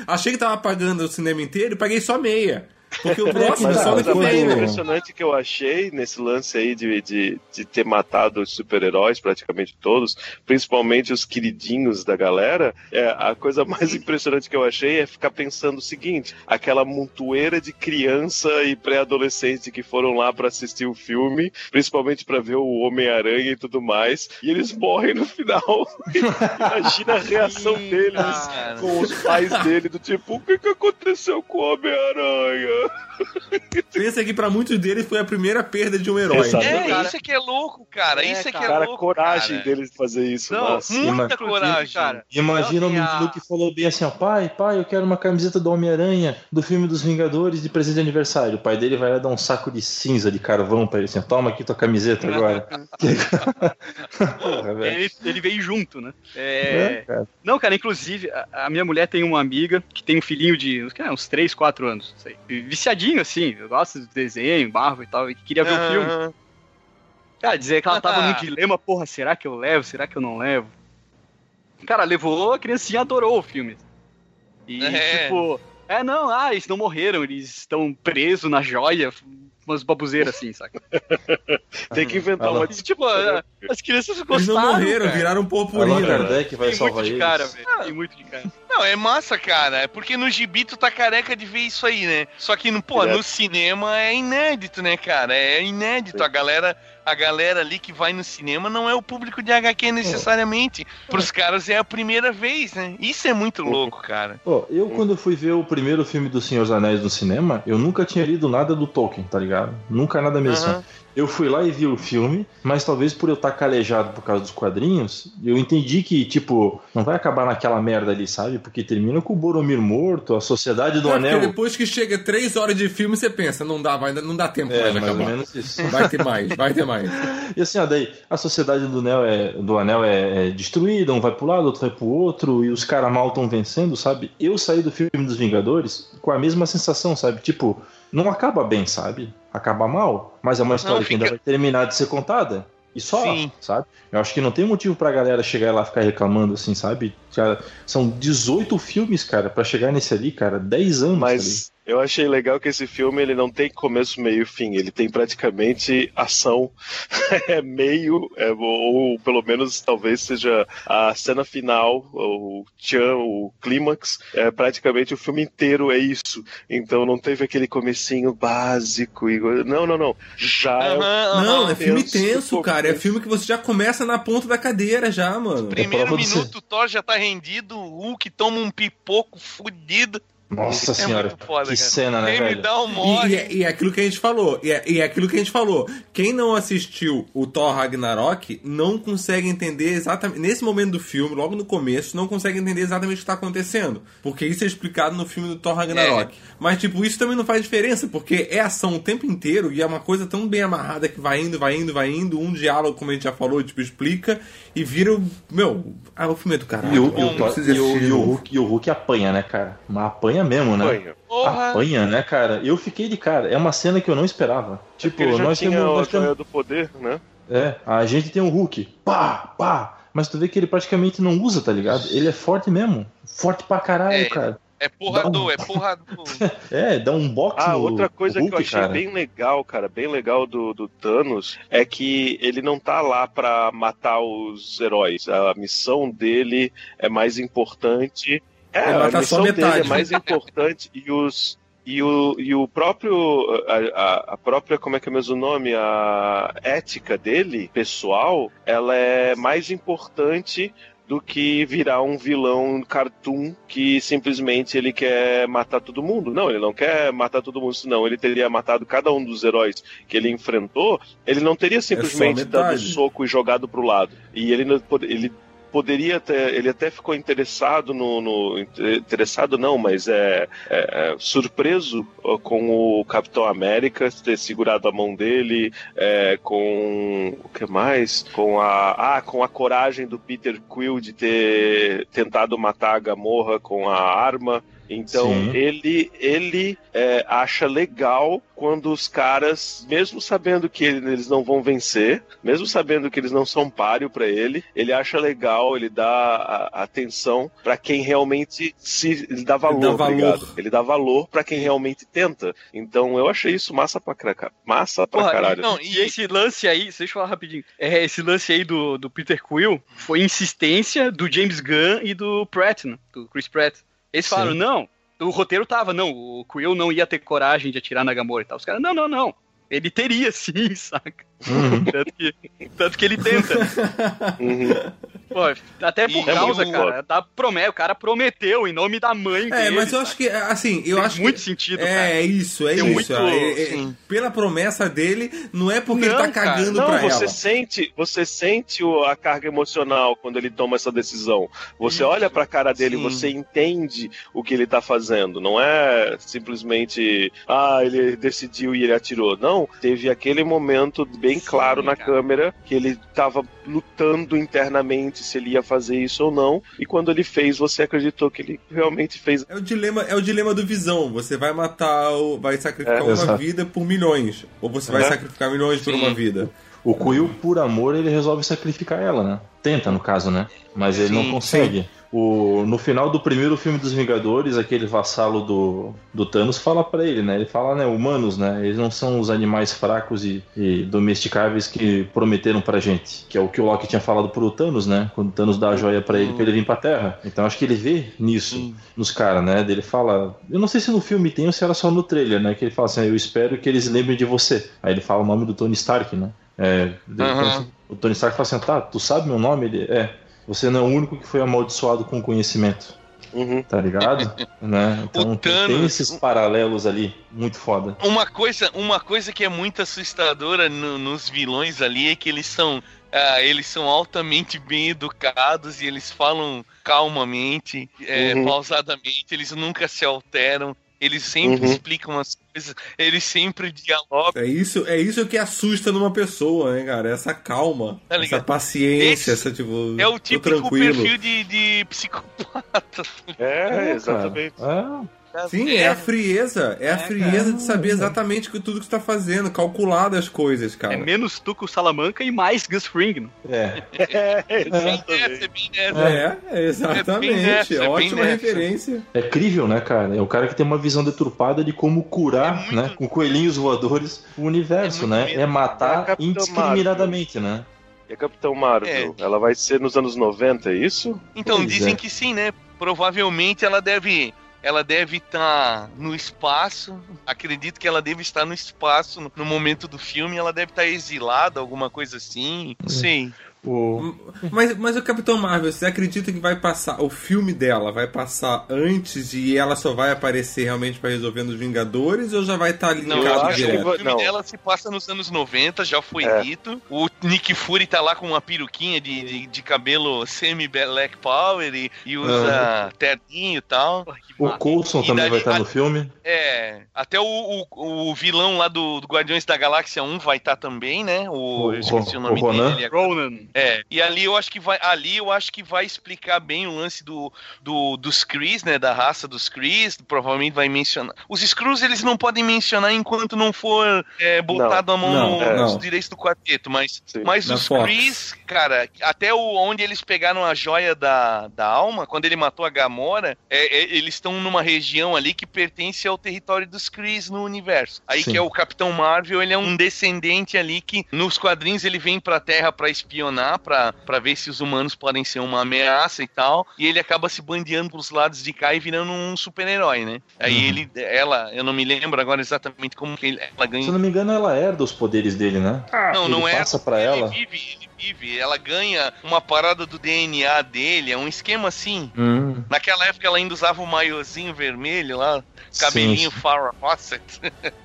Achei que tava pagando o cinema inteiro e paguei só meia. Porque o próximo é coisa que mais vem, né? impressionante que eu achei nesse lance aí de, de, de ter matado os super-heróis, praticamente todos, principalmente os queridinhos da galera, é, a coisa mais *laughs* impressionante que eu achei é ficar pensando o seguinte: aquela montoeira de criança e pré-adolescente que foram lá pra assistir o filme, principalmente pra ver o Homem-Aranha e tudo mais, e eles morrem no final. *laughs* Imagina a reação deles com os pais dele, do tipo, o que, que aconteceu com o Homem-Aranha? Pensa que pra muitos deles foi a primeira perda de um herói. Exato. É, cara. isso é que é louco, cara. É, isso é que é cara. Louco. coragem cara. deles de fazer isso. Não, nossa. Muita coragem, cara. Imagina o a- menino que falou bem assim, ó, pai, pai, eu quero uma camiseta do Homem-Aranha, do filme dos Vingadores de presente de aniversário. O pai dele vai lá dar um saco de cinza, de carvão pra ele assim, toma aqui tua camiseta agora. *laughs* Porra. Ele, ele veio junto, né? É, É, cara. Não, cara, inclusive, a, a minha mulher tem uma amiga que tem um filhinho de uns, cara, uns 3, 4 anos, não sei. Viciadinho, assim, eu gosto de desenho, barro e tal, e queria ver o filme. Aham. Cara, dizer que ela tava num dilema, porra, será que eu levo, será que eu não levo? Cara, levou, a criancinha adorou o filme. E, É. tipo, é, não, ah, eles não morreram, eles estão presos na joia, umas babuzeiras assim, saca? *laughs* Tem que inventar uma tipo, a- as crianças Eles gostaram, não morreram, cara. viraram Allan purpurina. Kardec vai Tem salvar muito de eles. cara, velho. Tem muito de cara. Não, é massa, cara. É porque no gibi tu tá careca de ver isso aí, né? Só que, no, pô, Direto. no cinema é inédito, né, cara? É inédito. A galera, a galera ali que vai no cinema não é o público de HQ necessariamente. Pros caras é a primeira vez, né? Isso é muito louco, cara. Pô, eu quando fui ver o primeiro filme do Senhor dos Anéis no cinema, eu nunca tinha lido nada do Tolkien, tá ligado? Nunca nada mesmo. Eu fui lá e vi o filme, mas talvez por eu estar calejado por causa dos quadrinhos, eu entendi que, tipo, não vai acabar naquela merda ali, sabe? Porque termina com o Boromir morto, a Sociedade do É, Anel. depois que chega três horas de filme, você pensa, não dá, vai, não dá tempo É, mais mais ou acabar. menos isso. *laughs* Vai ter mais, vai ter mais. *laughs* E assim, ó, daí a sociedade do anel é, do anel é, é destruída, um vai pro lado, outro vai pro outro, e os caras mal estão vencendo, sabe? Eu saí do filme dos Vingadores com a mesma sensação, sabe? Tipo, não acaba bem, sabe? Acaba mal, mas é uma história Não, que ainda fica- vai terminar de ser contada. E só, Sim. sabe? Eu acho que não tem motivo pra galera chegar lá e ficar reclamando assim, sabe? Cara, são 18 filmes, cara, pra chegar nesse ali, cara, 10 anos. ali. Mas eu achei legal que esse filme ele não tem começo, meio e fim. Ele tem praticamente ação. *laughs* é meio, é, ou pelo menos talvez seja a cena final, o tchan, o clímax. É, praticamente o filme inteiro é isso. Então não teve aquele comecinho básico. E... Não, não, não. Já é o Aham, Não, é filme tenso, tenso, cara. É filme que você já começa na ponta da cadeira já, mano. Primeiro do minuto, o Thor já tá rendido, o Hulk toma um pipoco fudido. Nossa É senhora, foda, que cara. cena, né, Quem me velho? dá um E, e é- e é aquilo que a gente falou. E é, e é aquilo que a gente falou. Quem não assistiu o Thor Ragnarok não consegue entender exatamente. Nesse momento do filme, logo no começo, não consegue entender exatamente o que está acontecendo. Porque isso é explicado no filme do Thor Ragnarok. Mas, tipo, isso também não faz diferença, porque é ação o tempo inteiro e é uma coisa tão bem amarrada que vai indo, vai indo, vai indo. Um diálogo, como a gente já falou, tipo, explica e vira o. Meu, ah, o filme é do caralho. E o, e o Thor- e o- e o. Hulk, e o Hulk apanha, né, cara? Mas apanha apanha mesmo, né? Apanha. Porra! Apanha, né, cara? Eu fiquei de cara. É uma cena que eu não esperava. Tipo, ele já nós tinha temos. a Nós temos do poder, né? é, a gente tem um Hulk. Pá, pá. Mas tu vê que ele praticamente não usa, tá ligado? Ele é forte mesmo. Forte pra caralho, É. cara. É porrador, Dá um- é porrador. *laughs* É, dá um boxe Ah, no outra coisa Hulk, que eu achei cara. bem legal, cara, bem legal do, do Thanos é que ele não tá lá pra matar os heróis. A missão dele é mais importante. É, É a matar missão só dele é mais importante e os e o, e o próprio a, a- a própria como é que é mesmo o nome a ética dele pessoal ela é mais importante do que virar um vilão cartoon que simplesmente ele quer matar todo mundo. Não, ele não quer matar todo mundo, senão ele teria matado cada um dos heróis que ele enfrentou. Ele não teria simplesmente dado metade. soco e jogado pro lado. E ele ele poderia ter, ele até ficou interessado no, no- interessado não, mas é, é, é, surpreso com o Capitão América ter segurado a mão dele, é, com o que mais? Com a ah, com a coragem do Peter Quill de ter tentado matar a Gamorra com a arma. Então Sim. ele ele é, acha legal quando os caras, mesmo sabendo que ele- eles não vão vencer, mesmo sabendo que eles não são páreo pra ele, ele acha legal, ele dá a- a atenção pra quem realmente se ele dá valor, dá valor. Ele dá valor pra quem realmente tenta. Então eu achei isso massa pra, cra- massa pra Porra, caralho. Não, e esse lance aí, deixa eu falar rapidinho. É, esse lance aí do, do Peter Quill foi insistência do James Gunn e do Pratt, né? do Chris Pratt. Eles Sim. falaram, não, o roteiro tava, não, o Quill não ia ter coragem de atirar na Gamora e tal. Os caras, não, não, não. Ele teria *laughs* sim, saca? Uhum. Tanto que, tanto que ele tenta. Uhum. Pô, até por E é causa, cara, da promessa. O cara prometeu em nome da mãe É, dele. mas eu acho que, assim, eu Fez acho muito que... sentido, É, cara. é isso, é Tem isso. muito- É, é, sim. pela promessa dele, não é porque ele Não, tá cara, cagando Não, pra você ela. sente, você sente o- a carga emocional quando ele toma essa decisão. Você olha pra cara dele, Sim. você entende o que ele tá fazendo. Não é simplesmente, ah, ele decidiu e ele atirou. Não, teve aquele momento bem Sim, claro na cara. câmera que ele tava lutando internamente se ele ia fazer isso ou não. E quando ele fez, você acreditou que ele realmente fez. É o dilema, é o dilema do visão. Você vai matar, o, vai sacrificar É, uma exato. vida por milhões, ou você vai É. sacrificar milhões por Sim. uma vida. O Quill, por amor, ele resolve sacrificar ela, né? Tenta, no caso, né? Mas ele não Sim, consegue. O, no final do primeiro filme dos Vingadores, aquele vassalo do, do Thanos fala pra ele, né? Ele fala, né? Humanos, né? Eles não são os animais fracos e, e domesticáveis que prometeram pra gente. Que é o que o Loki tinha falado pro Thanos, né? Quando o Thanos dá a joia pra ele, pra ele vir pra Terra. Então acho que ele vê nisso, Sim. nos caras, né? Ele fala. Eu não sei se no filme tem ou se era só no trailer, né? Que ele fala assim: Eu espero que eles lembrem de você. Aí ele fala o nome do Tony Stark, né? É, Aham. o Tony Stark fala assim, tá, tu sabe meu nome? Ele, é, você não é o único que foi amaldiçoado com conhecimento, Uhum. tá ligado? *laughs* né? Então O tem- Thanos- esses paralelos ali, muito foda. Uma coisa, uma coisa que é muito assustadora no- nos vilões ali é que eles são. ah, eles são altamente bem educados e eles falam calmamente, é, Uhum. pausadamente, eles nunca se alteram, eles sempre Uhum. explicam as coisas, eles sempre dialogam. É isso, é isso que assusta numa pessoa, né, cara? Essa calma, Tá essa paciência, Esse essa tipo. É o típico tranquilo. perfil de, de psicopata. É, cara. exatamente. É, Sim, é a frieza. É a É, frieza cara. de saber exatamente que- tudo que você tá fazendo, calcular das coisas, cara. É menos Tuco Salamanca e mais Gus Fring. né? *laughs* é. É, exatamente. nessa. É, é, exatamente. É bem nessa, é Ótima referência. É crível, né, cara? É o cara que tem uma visão deturpada de como curar, É muito- né, com coelhinhos voadores o universo, É né? É É matar a indiscriminadamente, né? E a Capitão Marvel, É. ela vai ser nos anos 90, é isso? Então, Pois dizem é. que sim, né? Provavelmente ela deve. Ela deve estar no espaço. Acredito que ela deve estar no espaço no- momento do filme. Ela deve estar exilada, alguma coisa assim. Não sei. O... Mas, mas o Capitão Marvel, você acredita que vai passar. O filme dela vai passar antes e ela só vai aparecer realmente pra resolver nos Vingadores ou já vai estar Não, linkado eu acho direto? que o filme não. dela se passa nos anos 90, já foi É. dito. O Nick Fury tá lá com uma peruquinha de, de, de cabelo semi-black power e, e usa terninho e tal. O. Coulson E também dali- vai estar a- no filme. É, até o, o, o vilão lá do, do Guardiões da Galáxia 1 vai estar também, né? O, O eu esqueci o nome o Ronan? dele. ele Ronan. É, e ali eu acho que vai, ali eu acho que vai explicar bem o lance do, do dos Krees, né, da raça dos Krees, provavelmente vai mencionar. Os Screws eles não podem mencionar enquanto não for é, botado a mão Não, no- é, nos não. direitos do quarteto, mas, Sim. mas Na os Fox. Krees, cara, até o, onde eles pegaram a joia da, da alma, quando ele matou a Gamora, é, é, eles estão numa região ali que pertence ao território dos Krees no universo. Aí Sim. que é o Capitão Marvel, ele é um descendente ali que nos quadrinhos ele vem pra Terra pra espionar, pra pra ver se os humanos podem ser uma ameaça e tal, e ele acaba se bandeando pros lados de cá e virando um super-herói, né? Aí Uhum. ele, ela, eu não me lembro agora exatamente como que ele- ela ganha Se eu não me engano, ela herda os poderes dele, né? não, ele não é. passa pra ele ela. Vive, ele vive. Ela ganha uma parada do DNA dele. É um esquema assim. Hum, Naquela época ela ainda usava o maiozinho vermelho lá, cabelinho. É. Farrah Fawcett.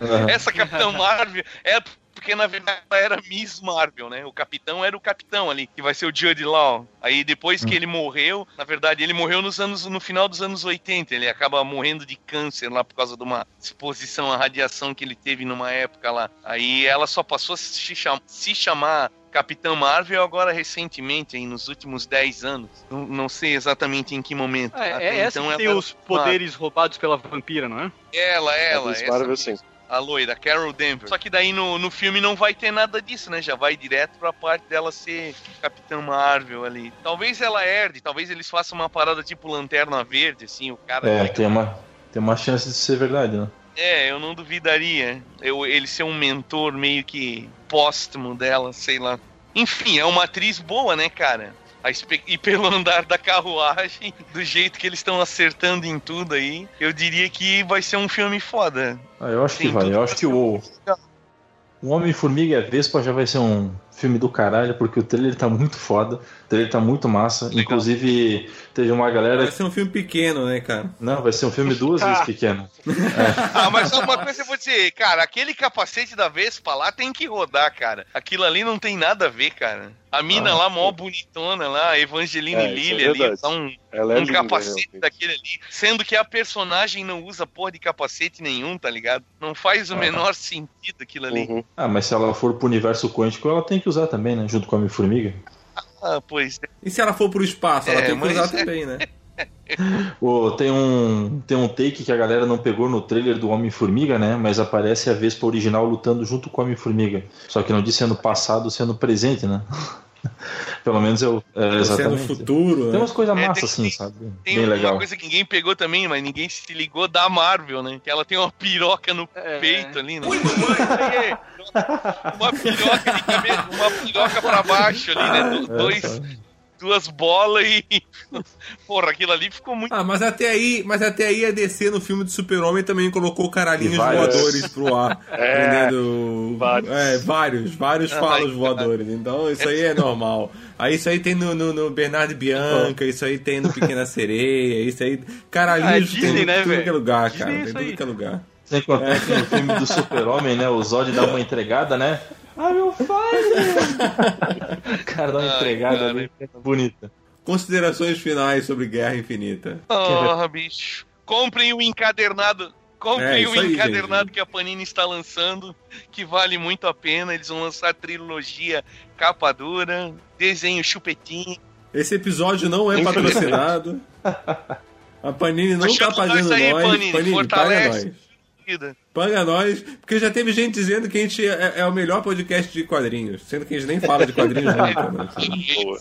Aham. *laughs* Essa Capitão Marvel é porque na verdade ela era Miss Marvel, né? O capitão era o capitão ali, que vai ser o Jude Law. Aí depois Hum. que ele morreu, na verdade ele morreu nos anos no final dos anos 80, ele acaba morrendo de câncer lá por causa de uma exposição à radiação que ele teve numa época lá. Aí ela só passou a se, cham- se chamar Capitã Marvel agora recentemente, aí, nos últimos 10 anos. Não, não sei exatamente em que momento. É, Até é essa que tem ela- os poderes roubados pela vampira, não é? Ela, ela. Miss essa Marvel, sim. A loira, Carol Denver. Só que daí no, no filme não vai ter nada disso, né? Já vai direto pra parte dela ser Capitã Marvel ali. Talvez ela herde, talvez eles façam uma parada tipo Lanterna Verde, assim, o cara... É, tem uma, tem uma chance de ser verdade, né? É, eu não duvidaria. Eu, ele ser um mentor meio que póstumo dela, sei lá. Enfim, é uma atriz boa, né, cara? Espe- E pelo andar da carruagem, *laughs* do jeito que eles estão acertando em tudo aí, eu diria que vai ser um filme foda. Ah, eu acho que vai. Eu acho que o, o Homem-Formiga e a Vespa já vai ser um filme do caralho, porque o trailer tá muito foda. O trailer tá muito massa. Inclusive, teve uma galera. Vai ser um filme pequeno, né, cara? Não, vai ser um filme duas vezes pequeno. *laughs* Ah, mas só uma coisa eu vou dizer, cara, aquele capacete da Vespa lá tem que rodar, cara. Aquilo ali não tem nada a ver, cara. A mina Ah, lá, mó bonitona lá, a Evangeline É, isso é Lilly ali, dá um, Ela é um linda, capacete realmente. daquele ali. Sendo que a personagem não usa porra de capacete nenhum, tá ligado? Não faz o Ah. menor sentido aquilo ali. Uhum. Ah, mas se ela for pro universo quântico, ela tem que usar também, né? Junto com a Homem-Formiga. Ah, pois é. E se ela for pro espaço, ela É, tem que mas- usar também, né? *laughs* Ô, tem, um, tem um take que a galera não pegou no trailer do Homem-Formiga, né? Mas aparece a Vespa original lutando junto com o Homem-Formiga. Só que não disse ano passado, sendo presente, né? *laughs* *laughs* Pelo menos eu. É, Você é no exatamente. futuro, Tem né? umas coisas É, massas tem- assim, sabe? Tem Bem uma legal. coisa que ninguém pegou também, mas ninguém se ligou da Marvel, né? Que ela tem uma piroca no É. peito ali, né? *laughs* uma piroca de cabelo, uma piroca pra baixo ali, né? É, Dois, tá. Duas bolas e. *laughs* Porra, aquilo ali ficou muito. Ah, mas até aí, mas até aí a DC no filme do Super-Homem também colocou caralhinhos vários. voadores pro ar. *laughs* É, entendeu? vários. É, vários, vários Ai, falos cara. voadores. Então isso aí é normal. Aí isso aí tem no, no, no Bernardo e Bianca, isso aí tem no Pequena Sereia, isso aí. Caralhinhos Ah, é tem Disney, em né, tudo velho? que é lugar, Disney cara. é Tem isso tudo aí. que é lugar. Sem contar que no filme do Super-Homem, né? O Zod dá uma entregada, né? Ah, meu pai! *laughs* cara dá uma Ai, entregada cara. ali, bonita. Considerações finais sobre Guerra Infinita. Ah, bicho. Comprem o encadernado. É, Comprem isso o aí, encadernado gente. que a Panini está lançando, que vale muito a pena. Eles vão lançar a trilogia capa dura, desenho chupetinho. Esse episódio não é patrocinado. *laughs* A Panini não tá chama pagando nós aí, nós. Panini, Panini, paga fortalece. Nós. Paga nós, porque já teve gente dizendo que a gente é, é o melhor podcast de quadrinhos, sendo que a gente nem fala de quadrinhos *laughs* nunca. né? Boa.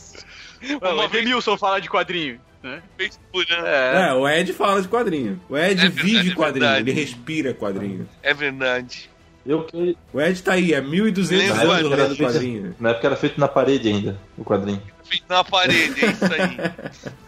Uma o Edmilson fala de quadrinho, né? vez ano. É. É, o Ed fala de quadrinho. O Ed É verdade, vive é quadrinho, verdade. ele respira quadrinho. É verdade. Eu que. O Ed tá aí, é 1.200 Lembra, anos lendo quadrinho. Na época era feito na parede ainda, o quadrinho. Feito na parede, é isso aí. *laughs*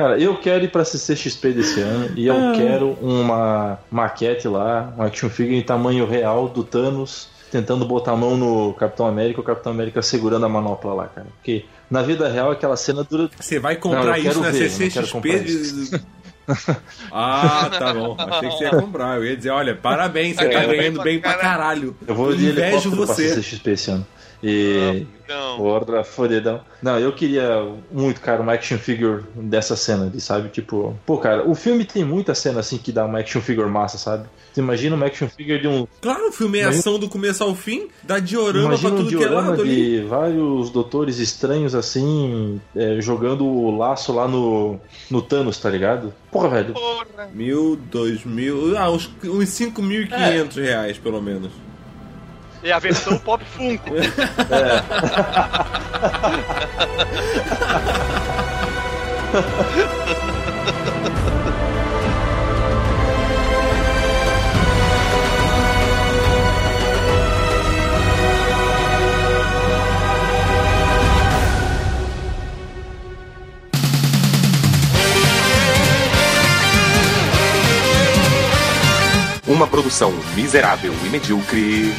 Cara, eu quero ir pra CCXP desse ano e eu Ah. quero uma maquete lá, um action figure em tamanho real do Thanos tentando botar a mão no Capitão América, o Capitão América segurando a manopla lá, cara. Porque na vida real aquela cena dura. Você vai Não, comprar eu quero isso na ver, não CCXP de... *laughs* Ah, tá bom. Achei que você ia comprar. Eu ia dizer, olha, parabéns, você É, tá ganhando bem pra caralho. Eu vou de invejo helicóptero pra você. CCXP esse ano. E. Então, Porra, fodidão. Não, eu queria muito, cara, uma action figure dessa cena, de, sabe? Tipo, pô, cara, o filme tem muita cena assim que dá uma action figure massa, sabe? Você imagina uma action figure de um. Claro, o filme é Imagina- ação do começo ao fim, dá diorama pra Imagina um tudo que é diorama lado ali. de vários doutores estranhos assim, é, jogando o laço lá no, no Thanos, tá ligado? Porra, velho. Porra. Mil, dois mil. Ah, uns, uns 5.500 reais, pelo menos. É a versão *laughs* Pop Funko. Uma produção miserável e medíocre.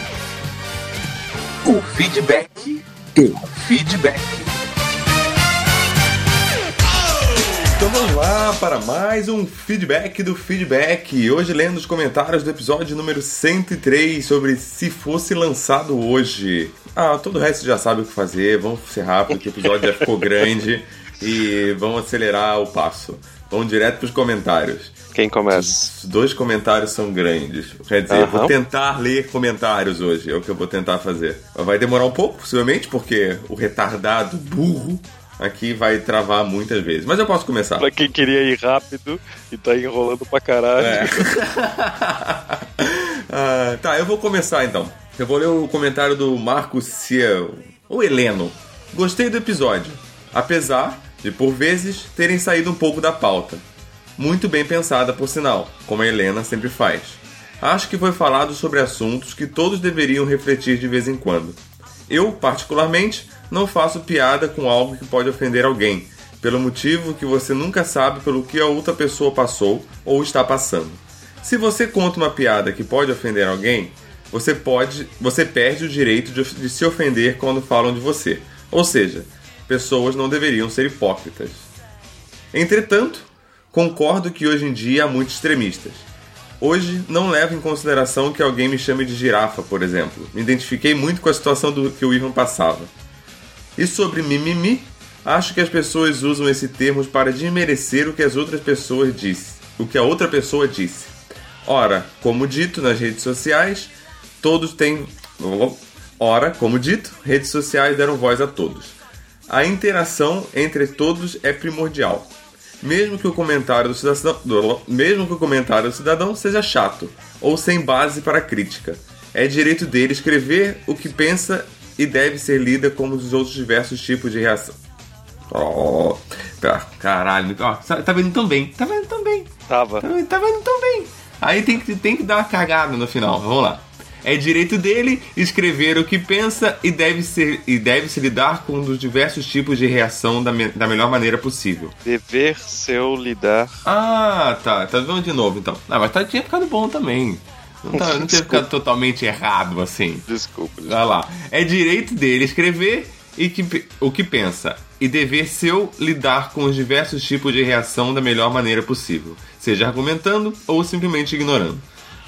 O feedback do feedback. Então vamos lá para mais um feedback do feedback. Hoje lendo os comentários do episódio número 103 sobre se fosse lançado hoje. Ah, todo o resto já sabe o que fazer. Vamos ser rápido, que o episódio já ficou grande *laughs* e vamos acelerar o passo. Vamos direto para os comentários. Quem começa? Os dois comentários são grandes. Quer dizer, eu vou tentar ler comentários hoje, é o que eu vou tentar fazer. Vai demorar um pouco, possivelmente, porque o retardado burro aqui vai travar muitas vezes. Mas eu posso começar. Pra quem queria ir rápido e tá enrolando pra caralho. É. *laughs* Ah, tá, eu vou começar então. Eu vou ler o comentário do Marco Ciel, o Heleno. Gostei do episódio, apesar de por vezes terem saído um pouco da pauta. Muito bem pensada, por sinal, como a Helena sempre faz. Acho que foi falado sobre assuntos que todos deveriam refletir de vez em quando. Eu, particularmente, não faço piada com algo que pode ofender alguém, pelo motivo que você nunca sabe pelo que a outra pessoa passou ou está passando. Se você conta uma piada que pode ofender alguém, você pode, você perde o direito de, de se ofender quando falam de você. Ou seja, pessoas não deveriam ser hipócritas. Entretanto, concordo que hoje em dia há muitos extremistas. Hoje não levo em consideração que alguém me chame de girafa, por exemplo. Me identifiquei muito com a situação do que o Ivan passava. E sobre mimimi, acho que as pessoas usam esse termo para desmerecer o que as outras pessoas disse, o que a outra pessoa disse. Ora, como dito nas redes sociais, todos têm Ora, como dito, redes sociais deram voz a todos. A interação entre todos é primordial. Mesmo que o comentário do cidadão, mesmo que o comentário do cidadão seja chato ou sem base para crítica, é direito dele escrever o que pensa e deve ser lida como os outros diversos tipos de reação. Oh, tá, caralho, ó, tá vendo tão bem, tá vendo tão bem. Tava. Tá, tá vendo tão bem. Aí tem que, tem que dar uma cagada no final. Vamos lá. É direito dele escrever o que pensa e deve, ser, e deve se lidar com um dos diversos tipos de reação da, me- da melhor maneira possível. Dever seu lidar. Ah, tá. Tá vendo de novo então. Ah, mas tá, tinha ficado bom também. Não, tá, não tinha ficado *laughs* totalmente errado assim. Desculpa. desculpa. Olha lá. É direito dele escrever e que, o que pensa. E dever seu lidar com os diversos tipos de reação da melhor maneira possível, seja argumentando ou simplesmente ignorando.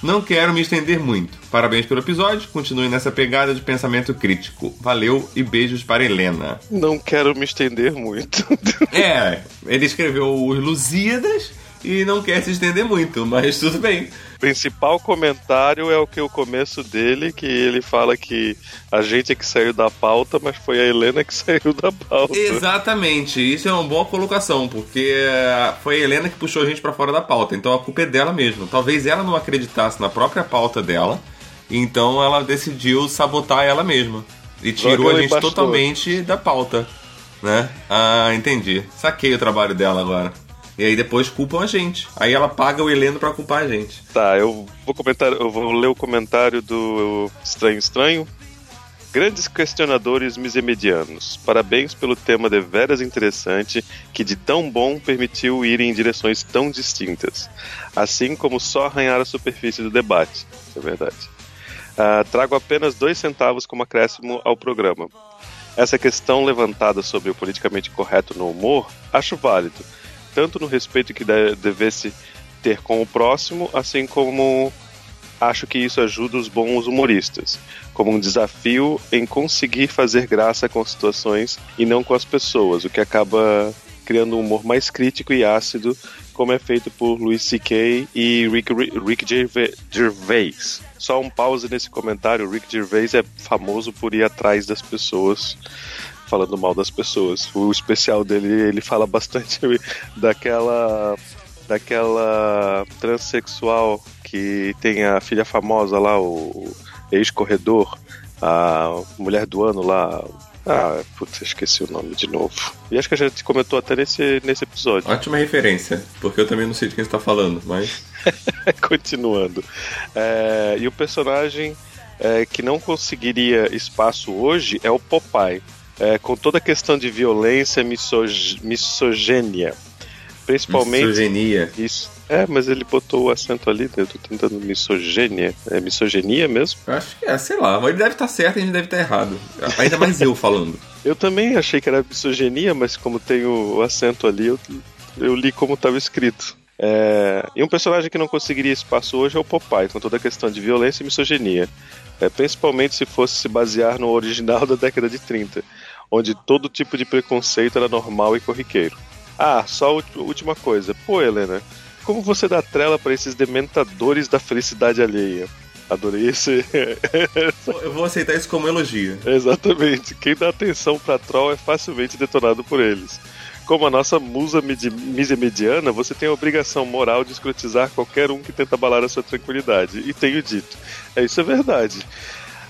Não quero me estender muito. Parabéns pelo episódio, continue nessa pegada de pensamento crítico. Valeu e beijos para Helena. Não quero me estender muito. É, ele escreveu os Lusíadas e não quer se estender muito, mas tudo bem. O principal comentário é o que o começo dele, que ele fala que a gente é que saiu da pauta, mas foi a Helena que *laughs* saiu da pauta. Exatamente, isso é uma boa colocação, porque eh, foi a Helena que puxou a gente pra fora da pauta, então a culpa é dela mesmo. Talvez ela não acreditasse na própria pauta dela, então ela decidiu sabotar ela mesma e tirou a gente do totalmente da pauta, né? Ah, entendi. Saquei o trabalho dela agora. E aí depois culpam a gente. Aí ela paga o Heleno pra culpar a gente. Tá, eu vou comentar, eu vou ler o comentário do Estranho Estranho. Grandes questionadores misemedianos. Parabéns pelo tema de veras interessante, que de tão bom permitiu ir em direções tão distintas. Assim como só arranhar a superfície do debate. Isso é verdade. Ah, trago apenas dois centavos como acréscimo ao programa. Essa questão levantada sobre o politicamente correto no humor, acho válido, tanto no respeito que de- devesse ter com o próximo, assim como acho que isso ajuda os bons humoristas, como um desafio em conseguir fazer graça com situações e não com as pessoas, o que acaba criando um humor mais crítico e ácido, como é feito por Louis C.K. e Rick, Rick Gerva- Gervais. Só um pause nesse comentário, Rick Gervais é famoso por ir atrás das pessoas, falando mal das pessoas. O especial dele, ele fala bastante *laughs* daquela daquela transexual que tem a filha famosa lá, o ex-corredor, a mulher do ano lá. Ah, putz, esqueci o nome de novo. E acho que a gente comentou até nesse, nesse episódio. Ótima referência, porque eu também não sei de quem você tá falando, mas. *laughs* Continuando. É, e o personagem é, que não conseguiria espaço hoje é o Popeye. É, com toda a questão de violência, misog misogênia. Principalmente. Misoginia. Isso. É, mas ele botou o acento ali, eu tô tentando misogênia. É misoginia mesmo? Acho que é, sei lá, mas ele deve estar certo e a gente deve estar errado. Ainda mais eu falando. *laughs* Eu também achei que era misoginia, mas como tem o, o acento ali, eu, eu li como estava escrito. É, e um personagem que não conseguiria espaço hoje é o Popeye, com toda a questão de violência e misoginia. É, principalmente se fosse se basear no original *laughs* da década de 30, onde todo tipo de preconceito era normal e corriqueiro. Ah, só última coisa. Pô, Helena, como você dá trela para esses dementadores da felicidade alheia? Adorei esse. *laughs* Eu vou aceitar isso como elogio. Exatamente. Quem dá atenção pra troll é facilmente detonado por eles. Como a nossa musa midi- mediana, você tem a obrigação moral de escrotizar qualquer um que tenta abalar a sua tranquilidade. E tenho dito. É isso é verdade.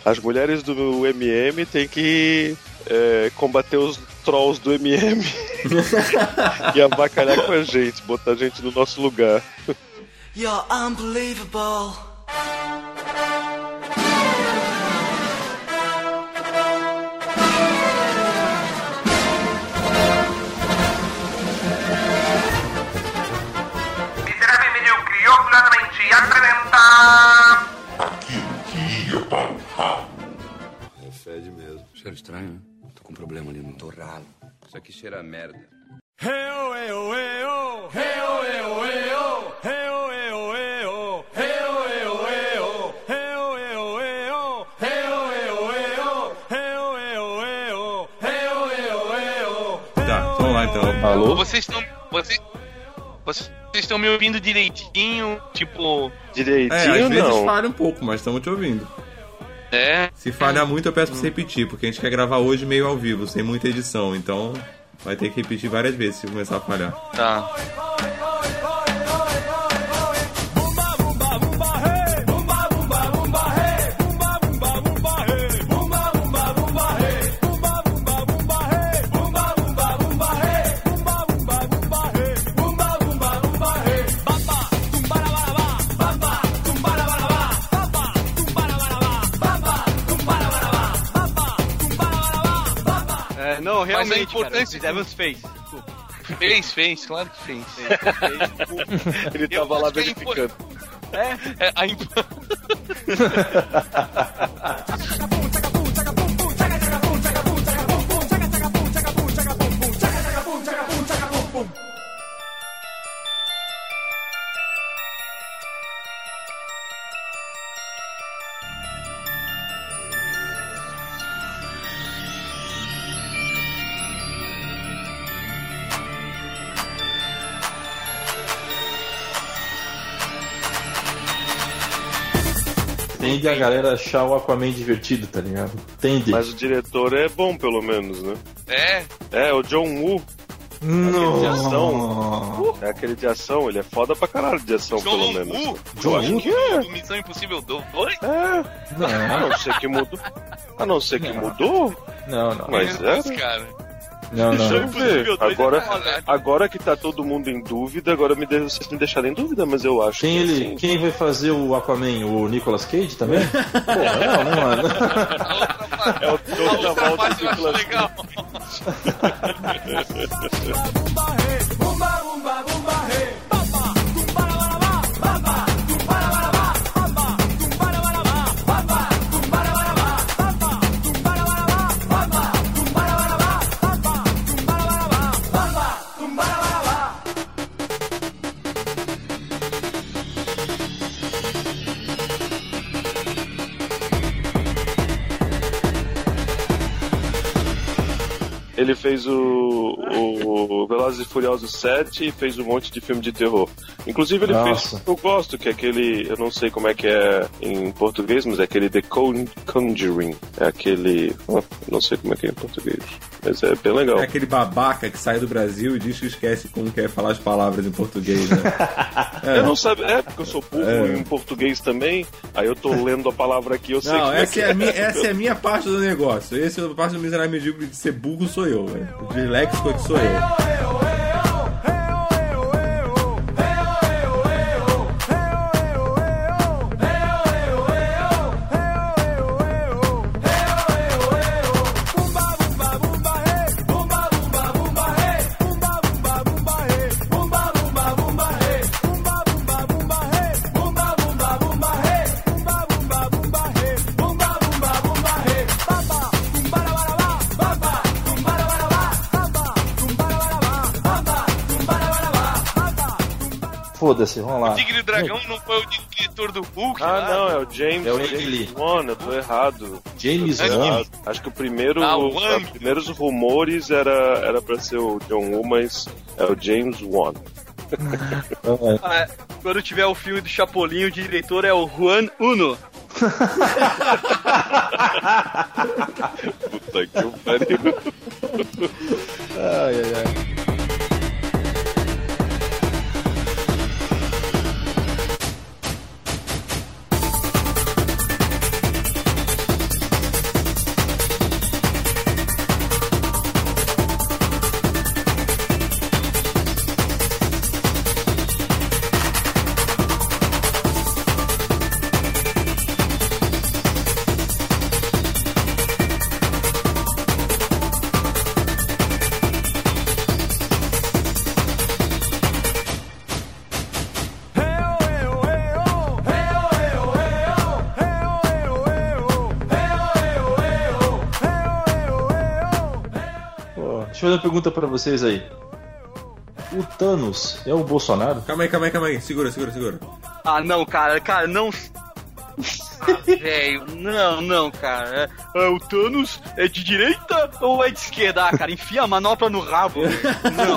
As mulheres do MM têm que é, combater os trolls do MM *laughs* *laughs* e abacalhar com a gente, botar a gente no nosso lugar. You're unbelievable. Miserável medíocre, orgulhosamente apresenta... É fede mesmo. Cheiro estranho, né? Isso aqui cheira a merda. Tá, vamos lá então. Alô? Vocês estão. Vocês, vocês estão me ouvindo direitinho? Tipo. É, Direitinho às vezes não. falha um pouco, mas estamos te ouvindo. É. Se falhar muito, eu peço pra você repetir, porque a gente quer gravar hoje meio ao vivo, sem muita edição, então vai ter que repetir várias vezes se começar a falhar. Tá. Não, realmente, cara, importância- Chris Evans fez. Desculpa. Fez, fez, claro que fez. Ele Eu tava lá é verificando. É, a imp- *laughs* Tende a galera achar o Aquaman divertido, tá ligado? Tende. Mas o diretor é bom, pelo menos, né? É, É, o John Woo. Não. de ação. É aquele de ação, ele é foda pra caralho de ação, John pelo menos. Woo. John Woo? que é do Missão Impossível 2. É, a não ser que mudou. A não ser que mudou, Não, não. mas é. cara. Não, Deixa não. ver. é Agora, agora que tá todo mundo em dúvida, agora me de... vocês me deixaram em dúvida, mas eu acho Quem, que ele, assim, quem vai fazer o Aquaman? O Nicolas Cage também? Porra, não, né, mano? é o A Dr. outra Walter parte eu acho Nicolas legal. Ele fez o, o Velozes e Furiosos 7 e fez um monte de filme de terror. Inclusive ele Nossa. fez eu gosto, que é aquele, eu não sei como é que é em português, mas é aquele The Con- Conjuring. É aquele, não sei como é que é em português, mas é bem legal. É aquele babaca que sai do Brasil e diz que esquece como quer falar as palavras em português, né? É. *laughs* Eu não sabia, é porque eu sou burro É. em português também, aí eu tô lendo a palavra aqui, eu sei Não, que essa é, a minha, essa é a minha parte do negócio. Essa é a parte do miserável medíocre de ser burro sou eu, velho. O disléxico é que sou eu. Foda-se, vamos lá. O Tigre e o Dragão não foi o diretor do Hulk? Ah, lá? não, é o James, É o James. Wan, eu tô errado. James Wan? Acho que o primeiro, Ah, o Wan. os primeiros rumores era, era pra ser o John Woo, mas é o James Wan. Ah, quando tiver o filme do Chapolin, o diretor é o Juan Uno. *laughs* Puta que pariu. Ai, ai, ai. Pergunta pra vocês aí. O Thanos é o Bolsonaro? Calma aí, calma aí, calma aí. Segura, segura, segura. Ah, não, cara, cara, não. Ah, velho, não, não, cara. É, é, o Thanos é de direita ou é de esquerda? Ah, cara, enfia a manopla no rabo. *laughs* Não.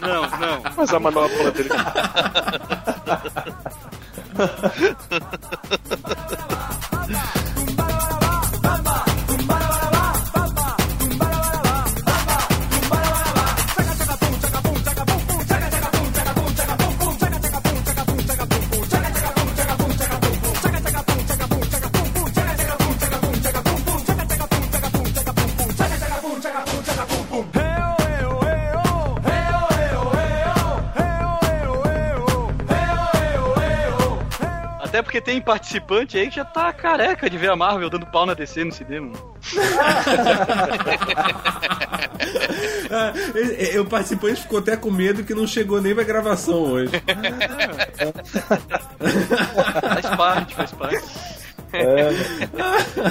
Não, não. Mas a manopla dele. *laughs* porque tem participante aí que já tá careca de ver a Marvel dando pau na DC no cinema. *laughs* E- o participante ficou até com medo que não chegou nem pra gravação hoje. Faz parte, faz parte. É,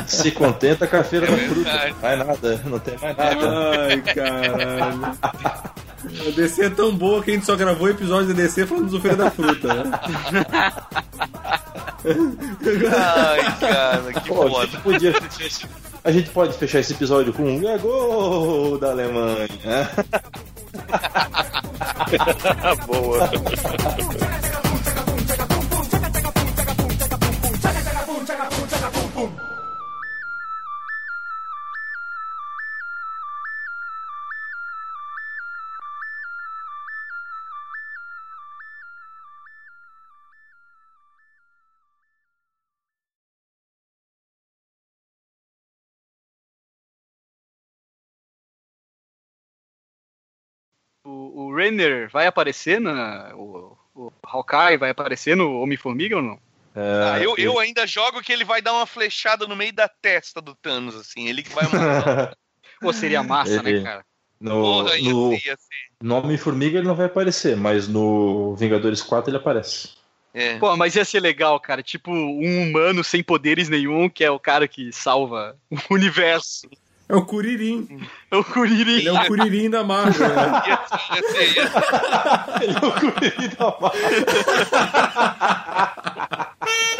se contenta com a feira da fruta. Mais nada, não tem mais nada. Ai, caralho. A DC é tão boa que a gente só gravou episódio da DC falando do Feira da Fruta, né? *laughs* Ai, cara, que Pô, a foda. gente podia fechar esse- A gente pode fechar esse episódio com um é gol da Alemanha. Boa. O, Renner vai aparecer na. O, o Hawkeye vai aparecer no Homem-Formiga ou não? Ah, eu, eu ainda jogo que ele vai dar uma flechada no meio da testa do Thanos, assim. Ele que vai matar. *laughs* Pô, seria massa, Ele- né, cara? No, Porra, no, ser, ia ser. no Homem-Formiga ele não vai aparecer, mas no Vingadores 4 ele aparece. É. Pô, mas ia ser legal, cara. Tipo, um humano sem poderes nenhum, que é o cara que salva o universo. É o Curirim. É o Curirim. Ele é o Curirim da Marvel. Né? *laughs* Ele é o Curirim da Marvel. *laughs*